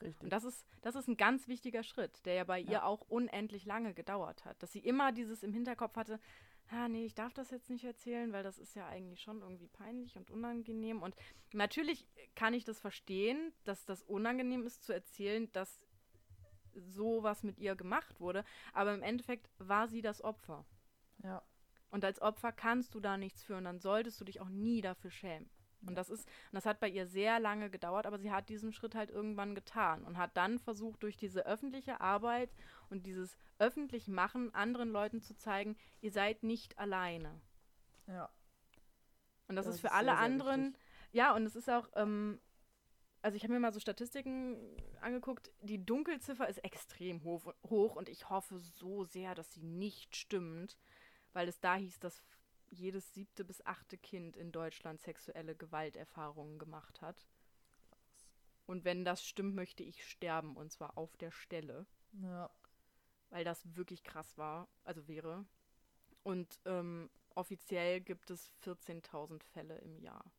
Richtig. Und das ist, das ist ein ganz wichtiger Schritt, der ja bei Ja. ihr auch unendlich lange gedauert hat. Dass sie immer dieses im Hinterkopf hatte, ah, nee, ich darf das jetzt nicht erzählen, weil das ist ja eigentlich schon irgendwie peinlich und unangenehm. Und natürlich kann ich das verstehen, dass das unangenehm ist zu erzählen, dass sowas mit ihr gemacht wurde. Aber im Endeffekt war sie das Opfer. ja. Und als Opfer kannst du da nichts für und dann solltest du dich auch nie dafür schämen. Und das ist, und das hat bei ihr sehr lange gedauert, aber sie hat diesen Schritt halt irgendwann getan und hat dann versucht, durch diese öffentliche Arbeit und dieses öffentlich Machen anderen Leuten zu zeigen, ihr seid nicht alleine. Ja. Und das, Das ist für ist alle sehr, sehr anderen, wichtig. ja, und es ist auch, ähm, also ich habe mir mal so Statistiken angeguckt, die Dunkelziffer ist extrem hoch, hoch und ich hoffe so sehr, dass sie nicht stimmt, weil es da hieß, dass jedes siebte bis achte Kind in Deutschland sexuelle Gewalterfahrungen gemacht hat. Und wenn das stimmt, möchte ich sterben und zwar auf der Stelle Ja. weil das wirklich krass war, also wäre. Und ähm, offiziell gibt es 14.000 Fälle im Jahr.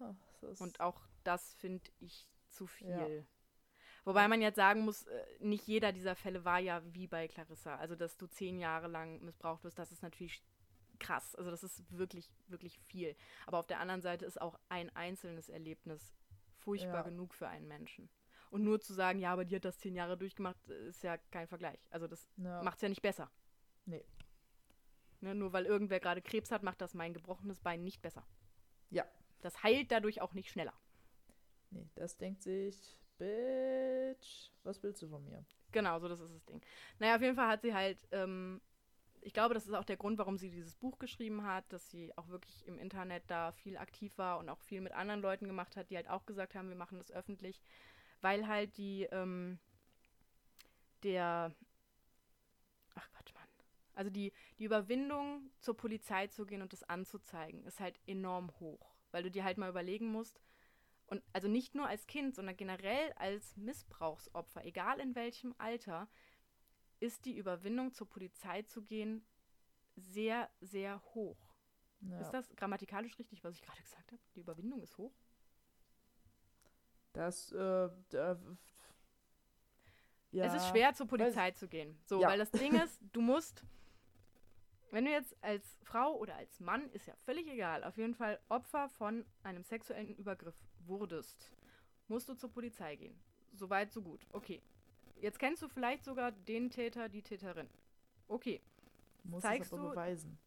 Ah, Das ist, Und auch das finde ich zu viel. Ja. Wobei man jetzt sagen muss, äh, nicht jeder dieser Fälle war ja wie bei Clarissa. Also, dass du zehn Jahre lang missbraucht wirst, das ist natürlich krass. Also, das ist wirklich, wirklich viel. Aber auf der anderen Seite ist auch ein einzelnes Erlebnis furchtbar Ja. genug für einen Menschen. Und nur zu sagen, ja, aber die hat das zehn Jahre durchgemacht, ist ja kein Vergleich. Also, das ja. macht es ja nicht besser. Nee. Ne, nur weil irgendwer gerade Krebs hat, macht das mein gebrochenes Bein nicht besser. Ja. Das heilt dadurch auch nicht schneller. Nee, das denkt sich, Bitch, was willst du von mir? Genau, so das ist das Ding. Naja, auf jeden Fall hat sie halt, ähm, ich glaube, das ist auch der Grund, warum sie dieses Buch geschrieben hat, dass sie auch wirklich im Internet da viel aktiv war und auch viel mit anderen Leuten gemacht hat, die halt auch gesagt haben, wir machen das öffentlich, weil halt die, ähm, der, ach Gott, Mann. Also die, die Überwindung, zur Polizei zu gehen und das anzuzeigen, ist halt enorm hoch, weil du dir halt mal überlegen musst, und also nicht nur als Kind, sondern generell als Missbrauchsopfer, egal in welchem Alter, ist die Überwindung zur Polizei zu gehen sehr, sehr hoch. Ja. Ist das grammatikalisch richtig, was ich gerade gesagt habe? Die Überwindung ist hoch? Das, äh, da, ja. Es ist schwer, zur Polizei zu gehen. So, Ja. weil das Ding ist, du musst, wenn du jetzt als Frau oder als Mann, ist ja völlig egal, auf jeden Fall Opfer von einem sexuellen Übergriff wurdest, musst du zur Polizei gehen. Soweit, so gut. Okay. Jetzt kennst du vielleicht sogar den Täter, die Täterin. Okay. Muss zeigst es aber du- beweisen.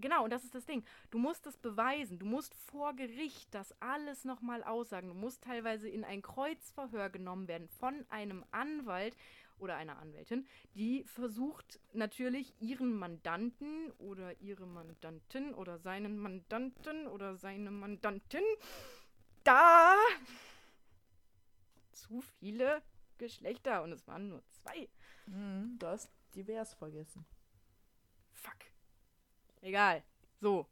Genau, und das ist das Ding. Du musst es beweisen. Du musst vor Gericht das alles nochmal aussagen. Du musst teilweise in ein Kreuzverhör genommen werden von einem Anwalt oder einer Anwältin, die versucht natürlich ihren Mandanten oder ihre Mandantin oder seinen Mandanten oder seine Mandantin da zu viele Geschlechter und es waren nur zwei. Mhm, du hast divers vergessen. Fuck. Egal. So.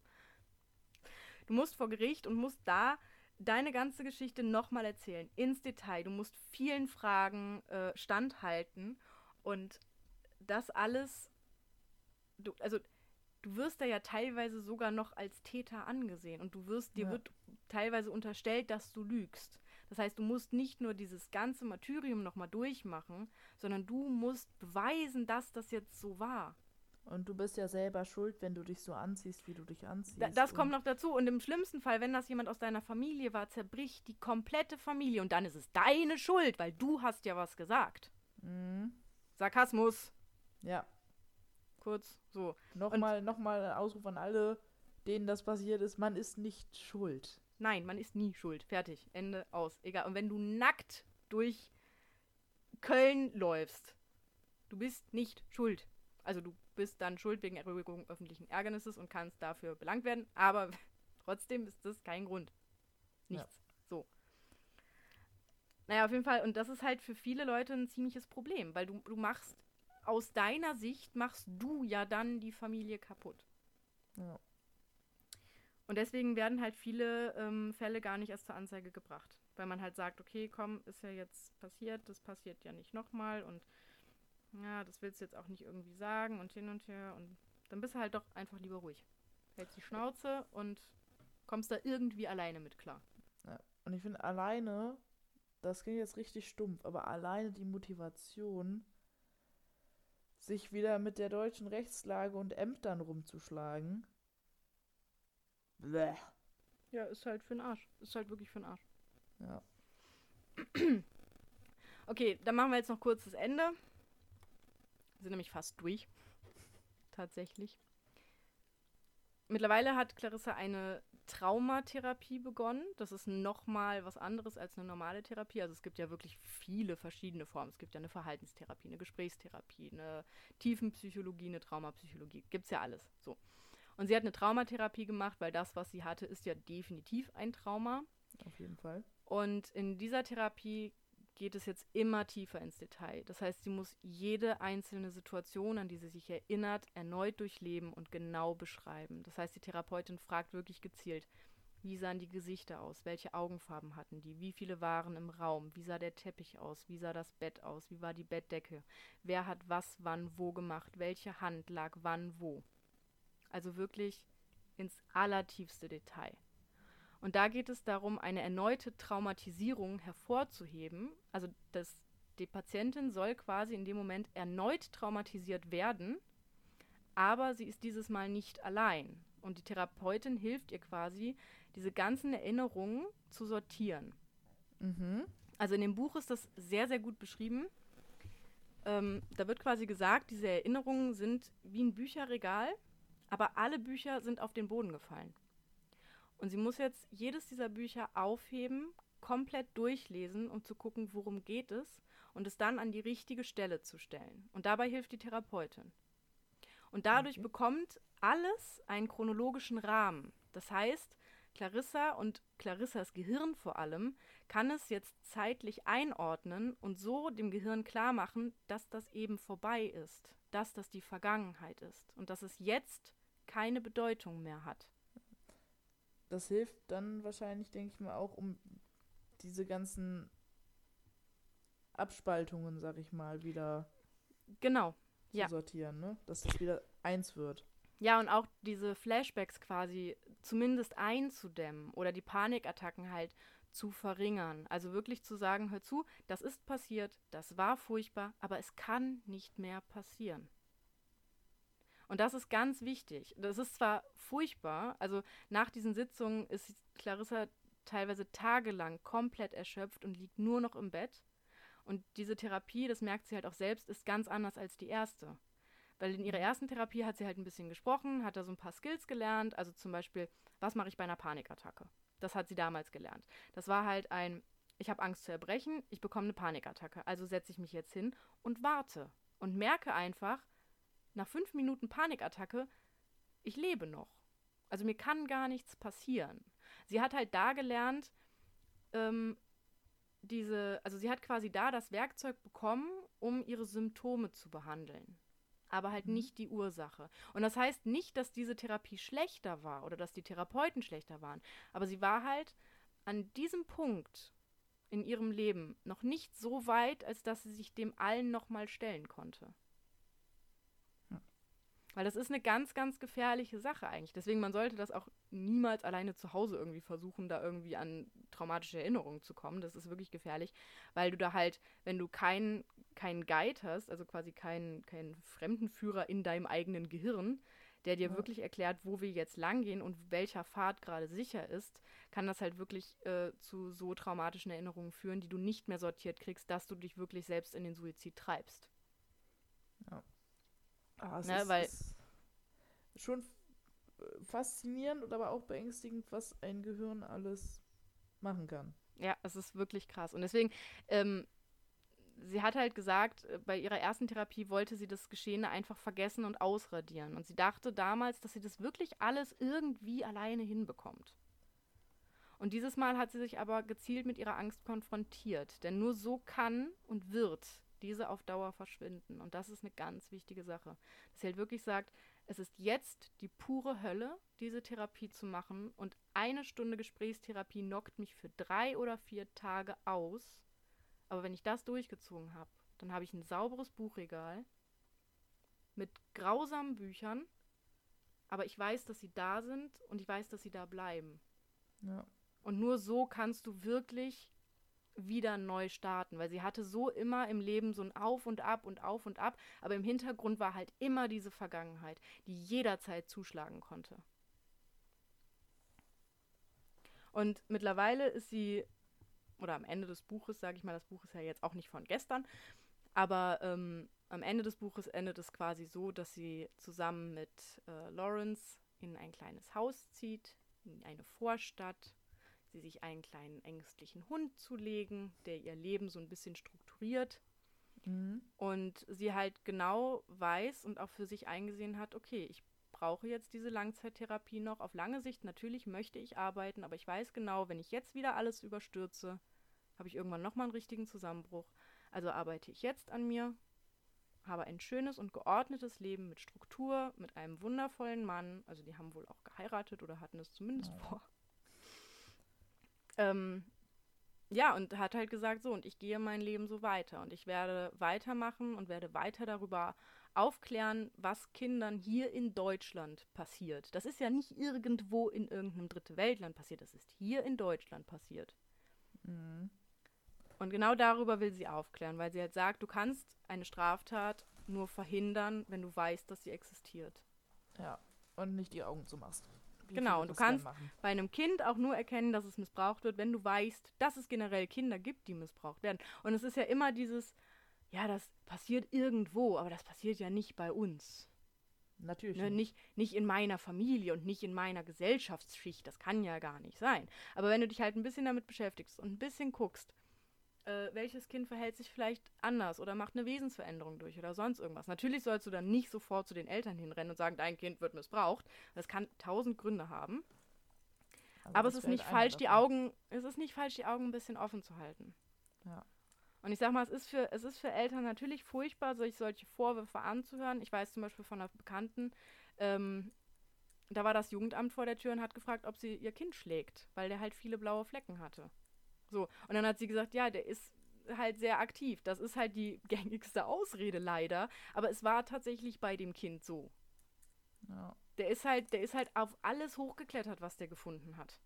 Du musst vor Gericht und musst da deine ganze Geschichte nochmal erzählen. Ins Detail. Du musst vielen Fragen äh, standhalten. Und das alles. Du, also, du wirst da ja teilweise sogar noch als Täter angesehen. Und du wirst, dir Ja. wird teilweise unterstellt, dass du lügst. Das heißt, du musst nicht nur dieses ganze Martyrium nochmal durchmachen, sondern du musst beweisen, dass das jetzt so war. Und du bist ja selber schuld, wenn du dich so anziehst, wie du dich anziehst. Da, das kommt noch dazu. Und im schlimmsten Fall, wenn das jemand aus deiner Familie war, zerbricht die komplette Familie. Und dann ist es deine Schuld, weil du hast ja was gesagt. Mhm. Sarkasmus. Ja. Kurz so. Nochmal noch mal ein Ausruf an alle, denen das passiert ist. Man ist nicht schuld. Nein, man ist nie schuld. Fertig. Ende aus. Egal. Und wenn du nackt durch Köln läufst, du bist nicht schuld. Also du bist dann schuld wegen Erregung öffentlichen Ärgernisses und kannst dafür belangt werden. Aber trotzdem ist das kein Grund. Ja. Nichts. So. Naja, auf jeden Fall. Und das ist halt für viele Leute ein ziemliches Problem, weil du, du machst, aus deiner Sicht machst du ja dann die Familie kaputt. Ja. Und deswegen werden halt viele ähm, Fälle gar nicht erst zur Anzeige gebracht. Weil man halt sagt, okay, komm, ist ja jetzt passiert, das passiert ja nicht nochmal und ja, das willst du jetzt auch nicht irgendwie sagen und hin und her und dann bist du halt doch einfach lieber ruhig. Hältst die Schnauze und kommst da irgendwie alleine mit klar. Ja. Und ich finde alleine, das klingt jetzt richtig stumpf, aber alleine die Motivation, sich wieder mit der deutschen Rechtslage und Ämtern rumzuschlagen. Bleh. Ja, ist halt für den Arsch. Ist halt wirklich für den Arsch. Ja. Okay, dann machen wir jetzt noch kurz das Ende. Sind nämlich fast durch. Tatsächlich. Mittlerweile hat Clarissa eine Traumatherapie begonnen. Das ist nochmal was anderes als eine normale Therapie. Also es gibt ja wirklich viele verschiedene Formen. Es gibt ja eine Verhaltenstherapie, eine Gesprächstherapie, eine Tiefenpsychologie, eine Traumapsychologie. Gibt es ja alles. So. Und sie hat eine Traumatherapie gemacht, weil das, was sie hatte, ist ja definitiv ein Trauma. Auf jeden Fall. Und in dieser Therapie geht es jetzt immer tiefer ins Detail. Das heißt, sie muss jede einzelne Situation, an die sie sich erinnert, erneut durchleben und genau beschreiben. Das heißt, die Therapeutin fragt wirklich gezielt, wie sahen die Gesichter aus? Welche Augenfarben hatten die? Wie viele waren im Raum? Wie sah der Teppich aus? Wie sah das Bett aus? Wie war die Bettdecke? Wer hat was wann wo gemacht? Welche Hand lag wann wo? Also wirklich ins allertiefste Detail. Und da geht es darum, eine erneute Traumatisierung hervorzuheben. Also das, die Patientin soll quasi in dem Moment erneut traumatisiert werden, aber sie ist dieses Mal nicht allein. Und die Therapeutin hilft ihr quasi, diese ganzen Erinnerungen zu sortieren. Mhm. Also in dem Buch ist das sehr, sehr gut beschrieben. Ähm, da wird quasi gesagt, diese Erinnerungen sind wie ein Bücherregal, aber alle Bücher sind auf den Boden gefallen. Und sie muss jetzt jedes dieser Bücher aufheben, komplett durchlesen, um zu gucken, worum geht es und es dann an die richtige Stelle zu stellen. Und dabei hilft die Therapeutin. Und dadurch Okay. bekommt alles einen chronologischen Rahmen. Das heißt, Clarissa und Clarissas Gehirn vor allem kann es jetzt zeitlich einordnen und so dem Gehirn klar machen, dass das eben vorbei ist, dass das die Vergangenheit ist und dass es jetzt keine Bedeutung mehr hat. Das hilft dann wahrscheinlich, denke ich mal, auch um diese ganzen Abspaltungen, sag ich mal, wieder Genau. zu Ja. sortieren, ne? Dass das wieder eins wird. Ja, und auch diese Flashbacks quasi zumindest einzudämmen oder die Panikattacken halt zu verringern. Also wirklich zu sagen, hör zu, das ist passiert, das war furchtbar, aber es kann nicht mehr passieren. Und das ist ganz wichtig. Das ist zwar furchtbar, also nach diesen Sitzungen ist Clarissa teilweise tagelang komplett erschöpft und liegt nur noch im Bett. Und diese Therapie, das merkt sie halt auch selbst, ist ganz anders als die erste. Weil in ihrer ersten Therapie hat sie halt ein bisschen gesprochen, hat da so ein paar Skills gelernt. Also zum Beispiel, was mache ich bei einer Panikattacke? Das hat sie damals gelernt. Das war halt ein, ich habe Angst zu erbrechen, ich bekomme eine Panikattacke. Also setze ich mich jetzt hin und warte. Und merke einfach, nach fünf Minuten Panikattacke, ich lebe noch. Also mir kann gar nichts passieren. Sie hat halt da gelernt, ähm, diese, also sie hat quasi da das Werkzeug bekommen, um ihre Symptome zu behandeln. Aber halt Mhm. nicht die Ursache. Und das heißt nicht, dass diese Therapie schlechter war oder dass die Therapeuten schlechter waren. Aber sie war halt an diesem Punkt in ihrem Leben noch nicht so weit, als dass sie sich dem allen nochmal stellen konnte. Ja. Weil das ist eine ganz, ganz gefährliche Sache eigentlich. Deswegen, man sollte das auch niemals alleine zu Hause irgendwie versuchen, da irgendwie an traumatische Erinnerungen zu kommen. Das ist wirklich gefährlich, weil du da halt, wenn du keinen keinen Guide hast, also quasi keinen keinen Fremdenführer in deinem eigenen Gehirn, der dir Ja. wirklich erklärt, wo wir jetzt langgehen und welcher Pfad gerade sicher ist, kann das halt wirklich äh, zu so traumatischen Erinnerungen führen, die du nicht mehr sortiert kriegst, dass du dich wirklich selbst in den Suizid treibst. Ah, es Ne, ist, weil- ist schon äh, faszinierend und aber auch beängstigend, was ein Gehirn alles machen kann. Ja, es ist wirklich krass. Und deswegen, ähm, sie hat halt gesagt, äh, bei ihrer ersten Therapie wollte sie das Geschehene einfach vergessen und ausradieren. Und sie dachte damals, dass sie das wirklich alles irgendwie alleine hinbekommt. Und dieses Mal hat sie sich aber gezielt mit ihrer Angst konfrontiert. Denn nur so kann und wird diese auf Dauer verschwinden. Und das ist eine ganz wichtige Sache. Dass sie halt wirklich sagt, es ist jetzt die pure Hölle, diese Therapie zu machen. Und eine Stunde Gesprächstherapie knockt mich für drei oder vier Tage aus. Aber wenn ich das durchgezogen habe, dann habe ich ein sauberes Buchregal mit grausamen Büchern, aber ich weiß, dass sie da sind und ich weiß, dass sie da bleiben. Ja. Und nur so kannst du wirklich wieder neu starten, weil sie hatte so immer im Leben so ein Auf und Ab und Auf und Ab, aber im Hintergrund war halt immer diese Vergangenheit, die jederzeit zuschlagen konnte. Und mittlerweile ist sie, oder am Ende des Buches, sage ich mal, das Buch ist ja jetzt auch nicht von gestern, aber ähm, am Ende des Buches endet es quasi so, dass sie zusammen mit äh, Lawrence in ein kleines Haus zieht, in eine Vorstadt, sie sich einen kleinen ängstlichen Hund zulegen, der ihr Leben so ein bisschen strukturiert Mhm. und sie halt genau weiß und auch für sich eingesehen hat, okay, ich brauche jetzt diese Langzeittherapie noch. Auf lange Sicht natürlich möchte ich arbeiten, aber ich weiß genau, wenn ich jetzt wieder alles überstürze, habe ich irgendwann nochmal einen richtigen Zusammenbruch. Also arbeite ich jetzt an mir, habe ein schönes und geordnetes Leben mit Struktur, mit einem wundervollen Mann. Also die haben wohl auch geheiratet oder hatten es zumindest Ja. vor. Ähm, ja, und hat halt gesagt, so, und ich gehe mein Leben so weiter und ich werde weitermachen und werde weiter darüber aufklären, was Kindern hier in Deutschland passiert. Das ist ja nicht irgendwo in irgendeinem dritte Weltland passiert, das ist hier in Deutschland passiert. Mhm. Und genau darüber will sie aufklären, weil sie halt sagt, du kannst eine Straftat nur verhindern, wenn du weißt, dass sie existiert. Ja. Und nicht die Augen zumachst. Genau, und du kannst-. Bei einem Kind auch nur erkennen, dass es missbraucht wird, wenn du weißt, dass es generell Kinder gibt, die missbraucht werden. Und es ist ja immer dieses, ja, das passiert irgendwo, aber das passiert ja nicht bei uns. Natürlich. Ne, nicht, nicht in meiner Familie und nicht in meiner Gesellschaftsschicht. Das kann ja gar nicht sein. Aber wenn du dich halt ein bisschen damit beschäftigst und ein bisschen guckst, äh, welches Kind verhält sich vielleicht anders oder macht eine Wesensveränderung durch oder sonst irgendwas. Natürlich sollst du dann nicht sofort zu den Eltern hinrennen und sagen, dein Kind wird missbraucht. Das kann tausend Gründe haben. Also Aber es ist nicht falsch, die davon. Augen, es ist nicht falsch, die Augen ein bisschen offen zu halten. Ja. Und ich sag mal, es ist für, es ist für Eltern natürlich furchtbar, sich solche Vorwürfe anzuhören. Ich weiß zum Beispiel von einer Bekannten, ähm, da war das Jugendamt vor der Tür und hat gefragt, ob sie ihr Kind schlägt, weil der halt viele blaue Flecken hatte. So, und dann hat sie gesagt, ja, der ist halt sehr aktiv. Das ist halt die gängigste Ausrede leider, aber es war tatsächlich bei dem Kind so. Ja. Der ist halt, der ist halt auf alles hochgeklettert, was der gefunden hat.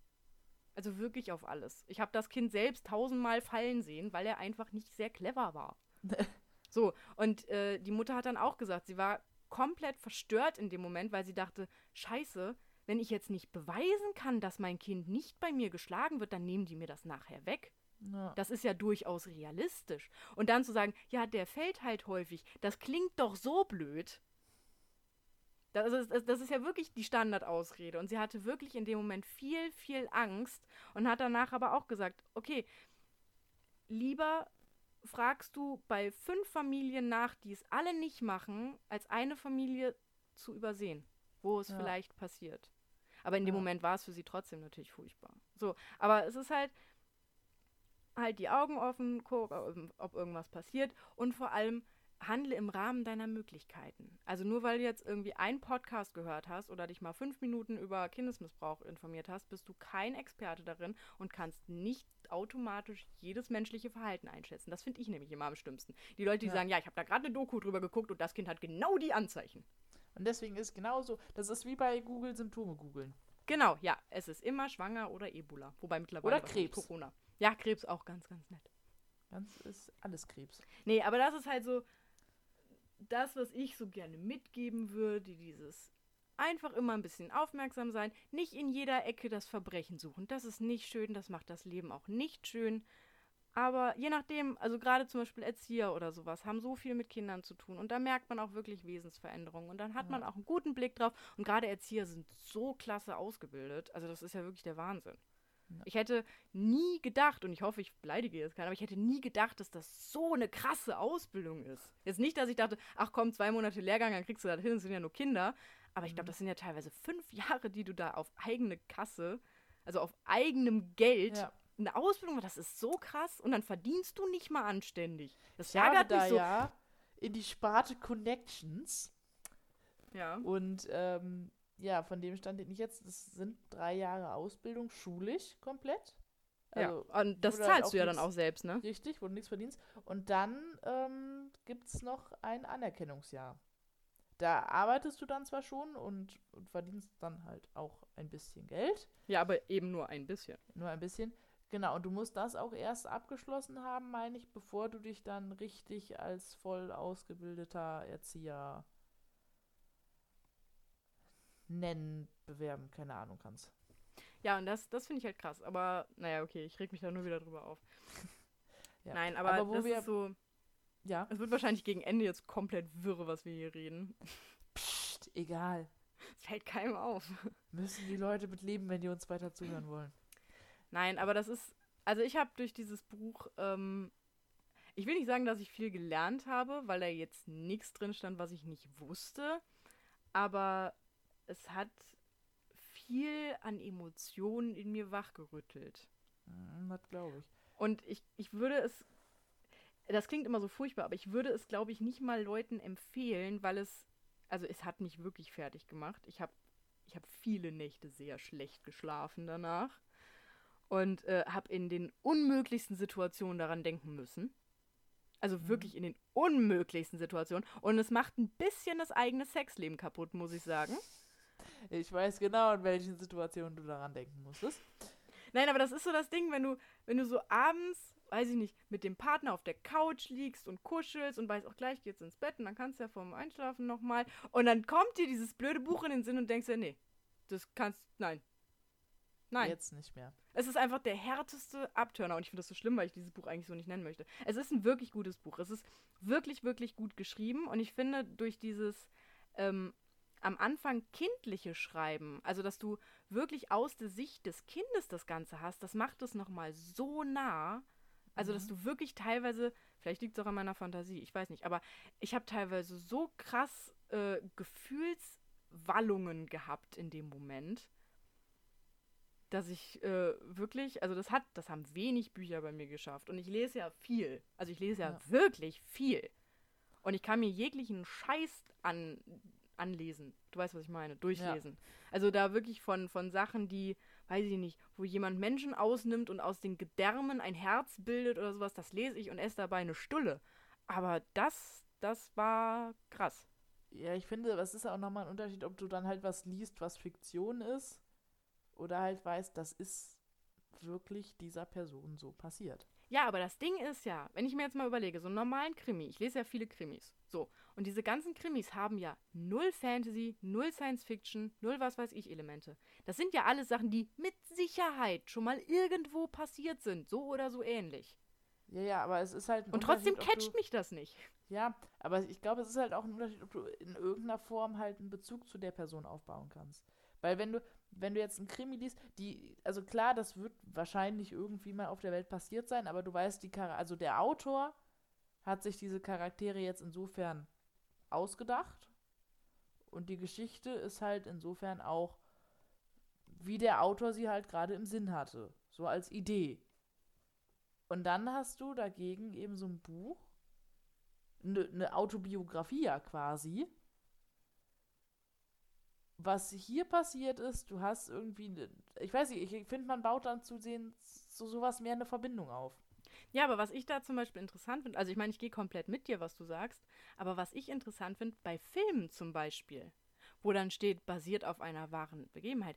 Also wirklich auf alles. Ich habe das Kind selbst tausendmal fallen sehen, weil er einfach nicht sehr clever war. so, und äh, die Mutter hat dann auch gesagt, sie war komplett verstört in dem Moment, weil sie dachte, scheiße, wenn ich jetzt nicht beweisen kann, dass mein Kind nicht bei mir geschlagen wird, dann nehmen die mir das nachher weg. Ja. Das ist ja durchaus realistisch. Und dann zu sagen, ja, der fällt halt häufig, das klingt doch so blöd. Das ist, das- ist ja wirklich die Standardausrede. Und sie hatte wirklich in dem Moment viel, viel Angst und hat danach aber auch gesagt, okay, lieber fragst du bei fünf Familien nach, die es alle nicht machen, als eine Familie zu übersehen, wo es Ja. vielleicht passiert. Aber in dem Ja. Moment war es für sie trotzdem natürlich furchtbar. So, aber es ist halt, halt die Augen offen, guck, ob irgendwas passiert und vor allem handle im Rahmen deiner Möglichkeiten. Also nur weil du jetzt irgendwie einen Podcast gehört hast oder dich mal fünf Minuten über Kindesmissbrauch informiert hast, bist du kein Experte darin und kannst nicht automatisch jedes menschliche Verhalten einschätzen. Das finde ich nämlich immer am schlimmsten. Die Leute, die Ja. sagen, ja, ich habe da gerade eine Doku drüber geguckt und das Kind hat genau die Anzeichen. Und deswegen ist genauso, das ist wie bei Google Symptome googeln. Genau, ja, es ist immer schwanger oder Ebola. Wobei mittlerweile Oder Krebs. Corona. Ja, Krebs auch ganz, ganz nett. Ganz ist alles Krebs. Nee, aber das ist halt so das, was ich so gerne mitgeben würde, dieses einfach immer ein bisschen aufmerksam sein, nicht in jeder Ecke das Verbrechen suchen. Das ist nicht schön, das macht das Leben auch nicht schön. Aber je nachdem, also gerade zum Beispiel Erzieher oder sowas, haben so viel mit Kindern zu tun. Und da merkt man auch wirklich Wesensveränderungen. Und dann hat man auch einen guten Blick drauf. Und gerade Erzieher sind so klasse ausgebildet. Also das ist ja wirklich der Wahnsinn. Ja. Ich hätte nie gedacht, und ich hoffe, ich beleidige jetzt keinen, aber ich hätte nie gedacht, dass das so eine krasse Ausbildung ist. Jetzt nicht, dass ich dachte, ach komm, zwei Monate Lehrgang, dann kriegst du das hin, das sind ja nur Kinder. Aber ich glaube, das sind ja teilweise fünf Jahre, die du da auf eigene Kasse, also auf eigenem Geld, Ja. Eine Ausbildung. Das ist so krass. Und dann verdienst du nicht mal anständig. Das ärgert da mich so. ja in die Sparte Connections Ja. und ähm, ja, von dem Stand, den ich jetzt, das sind drei Jahre Ausbildung, schulisch komplett. Also, ja, und das halt zahlst du ja dann nichts- auch selbst, ne? Richtig, wo du nichts verdienst. Und dann ähm, gibt es noch ein Anerkennungsjahr. Da arbeitest du dann zwar schon und, und verdienst dann halt auch ein bisschen Geld, Ja, aber eben nur ein bisschen. nur ein bisschen. Genau, und du musst das auch erst abgeschlossen haben, meine ich, bevor du dich dann richtig als voll ausgebildeter Erzieher nennen, bewerben, keine Ahnung kannst. Ja, und das, das finde ich halt krass. Aber naja, okay, ich reg mich da nur wieder drüber auf. Ja. Nein, aber, Aber wo das wir- ist so. Ja, Es wird wahrscheinlich gegen Ende jetzt komplett wirre, was wir hier reden. pst, egal. Es fällt keinem auf. Müssen die Leute mit leben, wenn die uns weiter zuhören wollen. Nein, aber das ist. Also ich habe durch dieses Buch, ähm, ich will nicht sagen, dass ich viel gelernt habe, weil da jetzt nichts drin stand, was ich nicht wusste. Aber es hat viel an Emotionen in mir wachgerüttelt. Hm, Das glaube ich. Und ich, ich würde es, das klingt immer so furchtbar, aber ich würde es, glaube ich, nicht mal Leuten empfehlen, weil es, also es hat mich wirklich fertig gemacht. Ich habe ich hab viele Nächte sehr schlecht geschlafen danach und äh, habe in den unmöglichsten Situationen daran denken müssen. Also wirklich in den unmöglichsten Situationen. Und es macht ein bisschen das eigene Sexleben kaputt, muss ich sagen. Ich weiß genau, in welchen Situationen du daran denken musstest. Nein, aber das ist so das Ding, wenn du, wenn du so abends, weiß ich nicht, mit dem Partner auf der Couch liegst und kuschelst und weißt auch gleich geht's ins Bett und dann kannst du ja vorm Einschlafen nochmal und dann kommt dir dieses blöde Buch in den Sinn und denkst dir, nee, das kannst, nein. Nein. Jetzt nicht mehr. Es ist einfach der härteste Abturner und ich finde das so schlimm, weil ich dieses Buch eigentlich so nicht nennen möchte. Es ist ein wirklich gutes Buch. Es ist wirklich, wirklich gut geschrieben und ich finde durch dieses ähm, am Anfang kindliche Schreiben, also dass du wirklich aus der Sicht des Kindes das Ganze hast, das macht es nochmal so nah. Also, dass du wirklich teilweise, vielleicht liegt es auch an meiner Fantasie, ich weiß nicht, aber ich habe teilweise so krass äh, Gefühlswallungen gehabt in dem Moment dass ich äh, wirklich, also das hat, das haben wenig Bücher bei mir geschafft. Und ich lese ja viel. Also ich lese ja, Ja. wirklich viel. Und ich kann mir jeglichen Scheiß an, anlesen. Du weißt, was ich meine, durchlesen. Also da wirklich von, von Sachen, die, weiß ich nicht, wo jemand Menschen ausnimmt und aus den Gedärmen ein Herz bildet oder sowas, das lese ich und esse dabei eine Stulle. Aber das, das war krass. Ja, ich finde, es ist ja auch nochmal ein Unterschied, ob du dann halt was liest, was Fiktion ist, oder halt weißt, das ist wirklich dieser Person so passiert. Ja, aber das Ding ist ja, wenn ich mir jetzt mal überlege, so einen normalen Krimi, ich lese ja viele Krimis, so, und diese ganzen Krimis haben ja null Fantasy, null Science Fiction, null was weiß ich Elemente. Das sind ja alles Sachen, die mit Sicherheit schon mal irgendwo passiert sind, so oder so ähnlich. Ja, ja, aber es ist halt ein Und trotzdem catcht du, mich das nicht. Ja, aber ich glaube, es ist halt auch ein Unterschied, ob du in irgendeiner Form halt einen Bezug zu der Person aufbauen kannst. Weil wenn du, wenn du jetzt einen Krimi liest, die, also klar, das wird wahrscheinlich irgendwie mal auf der Welt passiert sein, aber du weißt, die Chara also der Autor hat sich diese Charaktere jetzt insofern ausgedacht und die Geschichte ist halt insofern auch, wie der Autor sie halt gerade im Sinn hatte, so als Idee. Und dann hast du dagegen eben so ein Buch, eine ne Autobiografie ja quasi. Was hier passiert ist, du hast irgendwie, ne, ich weiß nicht, ich finde, man baut dann zusehen so sowas mehr eine Verbindung auf. Ja, aber was ich da zum Beispiel interessant finde, also ich meine, ich gehe komplett mit dir, was du sagst, aber was ich interessant finde, bei Filmen zum Beispiel, wo dann steht, basiert auf einer wahren Begebenheit,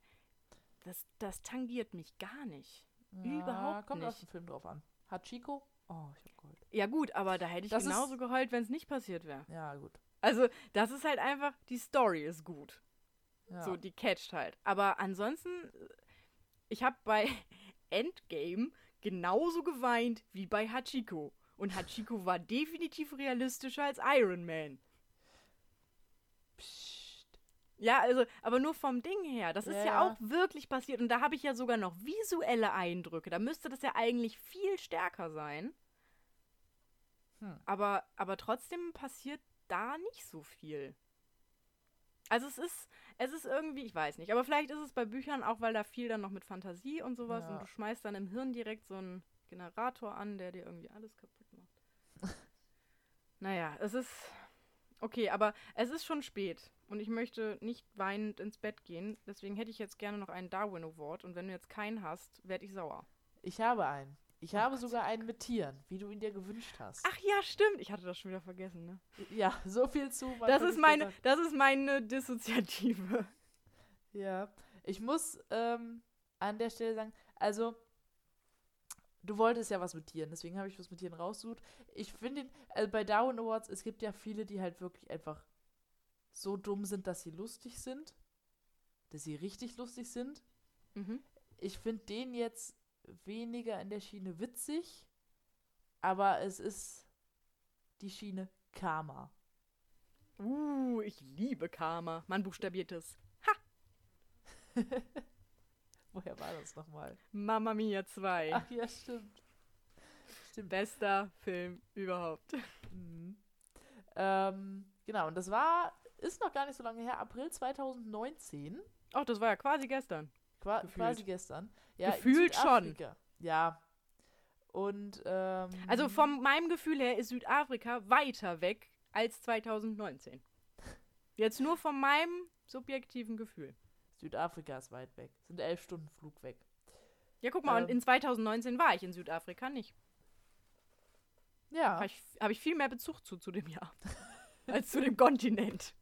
das, das tangiert mich gar nicht. Überhaupt kommt nicht. auf den Film drauf an. Hat Chico? Oh, ich hab geheult. Ja gut, aber da hätte ich Das ist- genauso geheult, wenn es nicht passiert wäre. Ja, gut. Also das ist halt einfach, die Story ist gut. Ja. So, die catcht halt. Aber ansonsten, ich habe bei Endgame genauso geweint wie bei Hachiko. Und Hachiko war definitiv realistischer als Iron Man. Psst. Ja, also, aber nur vom Ding her. Das ist Ja, ja, ja. auch wirklich passiert. Und da habe ich ja sogar noch visuelle Eindrücke. Da müsste das ja eigentlich viel stärker sein. Hm. Aber, aber trotzdem passiert da nicht so viel. Also es ist, es ist irgendwie, ich weiß nicht, aber vielleicht ist es bei Büchern auch, weil da viel dann noch mit Fantasie und sowas Ja. und du schmeißt dann im Hirn direkt so einen Generator an, der dir irgendwie alles kaputt macht. naja, es ist okay, aber es ist schon spät und ich möchte nicht weinend ins Bett gehen, deswegen hätte ich jetzt gerne noch einen Darwin Award und wenn du jetzt keinen hast, werde ich sauer. Ich habe einen. Ich Oh habe Gott sogar einen mit Tieren, wie du ihn dir gewünscht hast. Ach ja, stimmt. Ich hatte das schon wieder vergessen, ne? Ja, so viel zu. Das ist meine, gesagt. das ist meine Dissoziative. Ja. Ich muss ähm, an der Stelle sagen, also, du wolltest ja was mit Tieren, deswegen habe ich was mit Tieren rausgesucht. Ich finde, also bei Darwin Awards, es gibt ja viele, die halt wirklich einfach so dumm sind, dass sie lustig sind. Dass sie richtig lustig sind. Mhm. Ich finde den jetzt weniger in der Schiene witzig, aber es ist die Schiene Karma. Uh, ich liebe Karma. Man buchstabiert es. Woher war das nochmal? Mamma Mia 2. Ach ja, stimmt. Stimmt. Bester Film überhaupt. Mhm. Ähm, genau, und das war, ist noch gar nicht so lange her, April 2019, Ach, das war ja quasi gestern. Qua Gefühlt. quasi gestern. Ja, Gefühlt schon. Ja. Und, ähm, Also von meinem Gefühl her ist Südafrika weiter weg als 2019. Jetzt nur von meinem subjektiven Gefühl. Südafrika ist weit weg. Sind elf Stunden Flug weg. Ja, guck mal, und Ähm. in 2019 war ich in Südafrika nicht. Ja. Habe ich, hab ich viel mehr Bezug zu, zu dem Jahr. als zu dem Kontinent.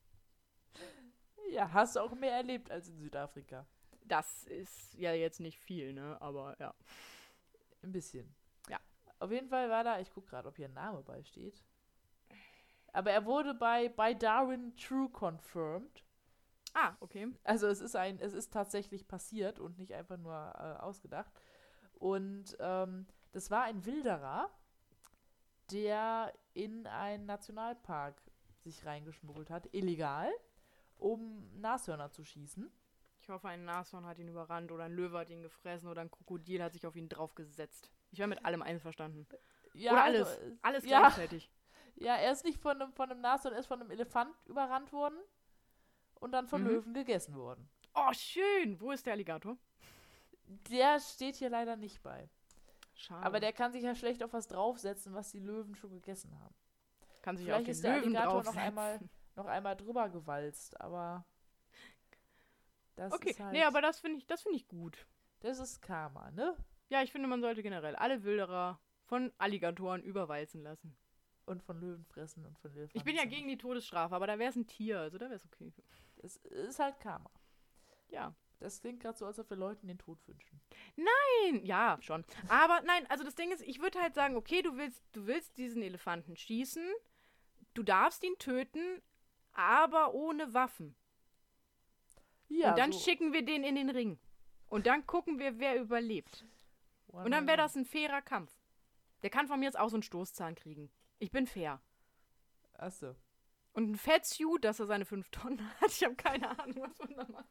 Ja, hast du auch mehr erlebt als in Südafrika. Das ist ja jetzt nicht viel, ne? Aber ja. Ein bisschen. Ja. Auf jeden Fall war da, ich gucke gerade, ob hier ein Name bei steht. Aber er wurde bei, bei Darwin True confirmed. Ah, okay. Also es ist ein, es ist tatsächlich passiert und nicht einfach nur äh, ausgedacht. Und ähm, das war ein Wilderer, der in einen Nationalpark sich reingeschmuggelt hat, illegal, um Nashörner zu schießen. Ich hoffe, ein Nashorn hat ihn überrannt oder ein Löwe hat ihn gefressen oder ein Krokodil hat sich auf ihn draufgesetzt. Ich wäre mit allem einverstanden. Ja, Oder also, alles. äh, Alles Ja. gleichzeitig. Ja, er ist nicht von einem, von einem Nashorn, er ist von einem Elefant überrannt worden und dann von Mhm. Löwen gegessen worden. Oh, schön. Wo ist der Alligator? Der steht hier leider nicht bei. Schade. Aber der kann sich ja schlecht auf was draufsetzen, was die Löwen schon gegessen haben. kann sich vielleicht auf den ist der Löwen Alligator noch draufsetzen. einmal- Noch einmal drüber gewalzt, aber das Okay, ist halt, nee, aber das finde ich, das finde ich gut. das ist Karma, ne? Ja, ich finde, man sollte generell alle Wilderer von Alligatoren überwalzen lassen. Und von Löwen fressen und von Löwen. Ich bin ja gegen die Todesstrafe, aber da wäre es ein Tier, also da wäre es okay. Es ist halt Karma. Ja. Das klingt gerade so, als ob wir Leuten den Tod wünschen. Nein, ja, schon. Aber nein, also das Ding ist, ich würde halt sagen, okay, du willst, du willst diesen Elefanten schießen, du darfst ihn töten, aber ohne Waffen. Ja, und dann so, schicken wir den in den Ring. Und dann gucken wir, wer überlebt. Und dann wäre das ein fairer Kampf. Der kann von mir jetzt auch so einen Stoßzahn kriegen. Ich bin fair. Achso. Und ein Fettsuit, dass er seine fünf Tonnen hat. Ich habe keine Ahnung, was man da macht.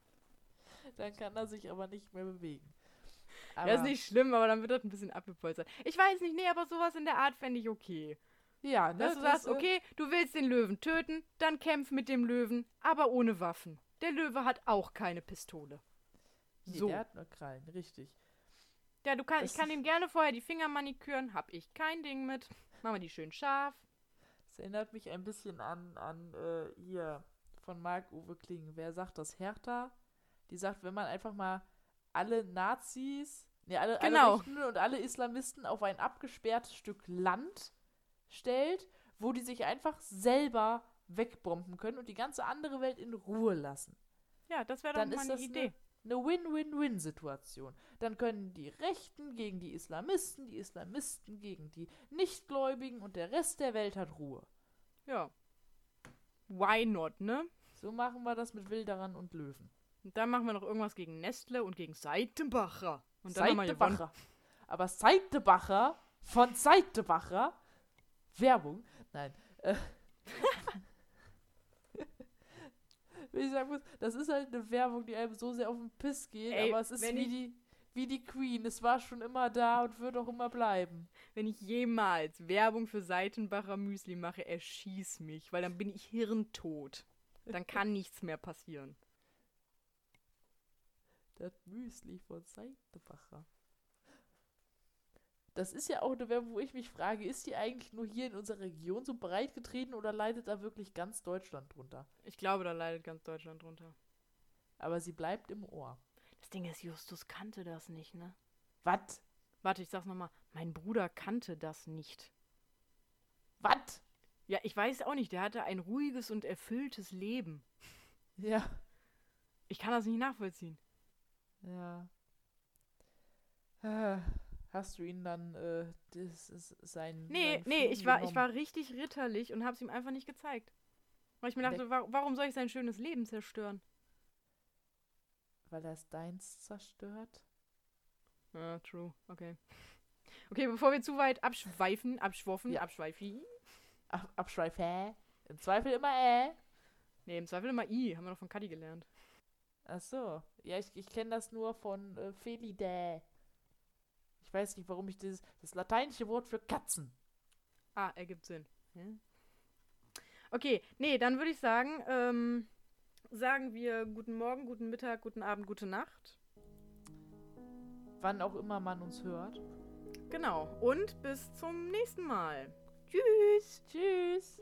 Dann kann er sich aber nicht mehr bewegen. Ja, ist nicht schlimm, aber dann wird das ein bisschen abgepolstert. Ich weiß nicht, nee, aber sowas in der Art fände ich okay. Ja, ne? Dass du das, sagst, okay, du willst den Löwen töten, dann kämpf mit dem Löwen, aber ohne Waffen. Der Löwe hat auch keine Pistole. Nee, So. der hat nur Krallen, richtig. Ja, du kann, Das- ich kann ihm gerne vorher die Finger maniküren, hab ich kein Ding mit. Machen wir die schön scharf. Das erinnert mich ein bisschen an, an äh, hier von Marc-Uwe Kling. Wer sagt das? Hertha? Die sagt, wenn man einfach mal alle Nazis, ne, alle, Genau. alle Rechten und alle Islamisten auf ein abgesperrtes Stück Land stellt, wo die sich einfach selber wegbomben können und die ganze andere Welt in Ruhe lassen. Ja, das wäre doch Dann mal eine Idee. Eine Win-Win-Win-Situation. Dann können die Rechten gegen die Islamisten, die Islamisten gegen die Nichtgläubigen und der Rest der Welt hat Ruhe. Ja. Why not, ne? So machen wir das mit Wilderern und Löwen. Und dann machen wir noch irgendwas gegen Nestle und gegen Seitenbacher. Und dann. Seitebacher. Aber Seitebacher von Seitebacher. Werbung. Nein. Äh, Wenn ich sagen muss, das ist halt eine Werbung, die einem so sehr auf den Piss geht, Ey, aber es ist wie die, wie die Queen. Es war schon immer da und wird auch immer bleiben. Wenn ich jemals Werbung für Seitenbacher Müsli mache, erschieß mich, weil dann bin ich hirntot. Dann kann nichts mehr passieren. Das Müsli von Seitebacher. Das ist ja auch eine Werbung, wo ich mich frage, ist die eigentlich nur hier in unserer Region so breit getreten oder leidet da wirklich ganz Deutschland drunter? Ich glaube, da leidet ganz Deutschland drunter. Aber sie bleibt im Ohr. Das Ding ist, Justus kannte das nicht, ne? Was? Warte, ich sag's nochmal. Mein Bruder kannte das nicht. Was? Ja, ich weiß auch nicht. Der hatte ein ruhiges und erfülltes Leben. Ja. Ich kann das nicht nachvollziehen. Ja. Äh, Hast du ihn dann, äh, das ist sein. Nee, sein nee, ich war, ich war richtig ritterlich und hab's ihm einfach nicht gezeigt. Weil ich mir dachte, wa warum soll ich sein schönes Leben zerstören? Weil er es deins zerstört? Ja, true. Okay. Okay, bevor wir zu weit abschweifen, abschwoffen, Ja. abschweifen. Ab Abschweife. Im Zweifel immer äh. Nee, im Zweifel immer I, haben wir doch von Cuddy gelernt. Ach so. Ja, ich, ich kenne das nur von äh, Felidae. Ich weiß nicht, warum ich dieses. Das lateinische Wort für Katzen. Ah, ergibt Sinn. Ja. Okay, nee, dann würde ich sagen, ähm, sagen wir guten Morgen, guten Mittag, guten Abend, gute Nacht. Wann auch immer man uns hört. Genau. Und bis zum nächsten Mal. Tschüss. Tschüss.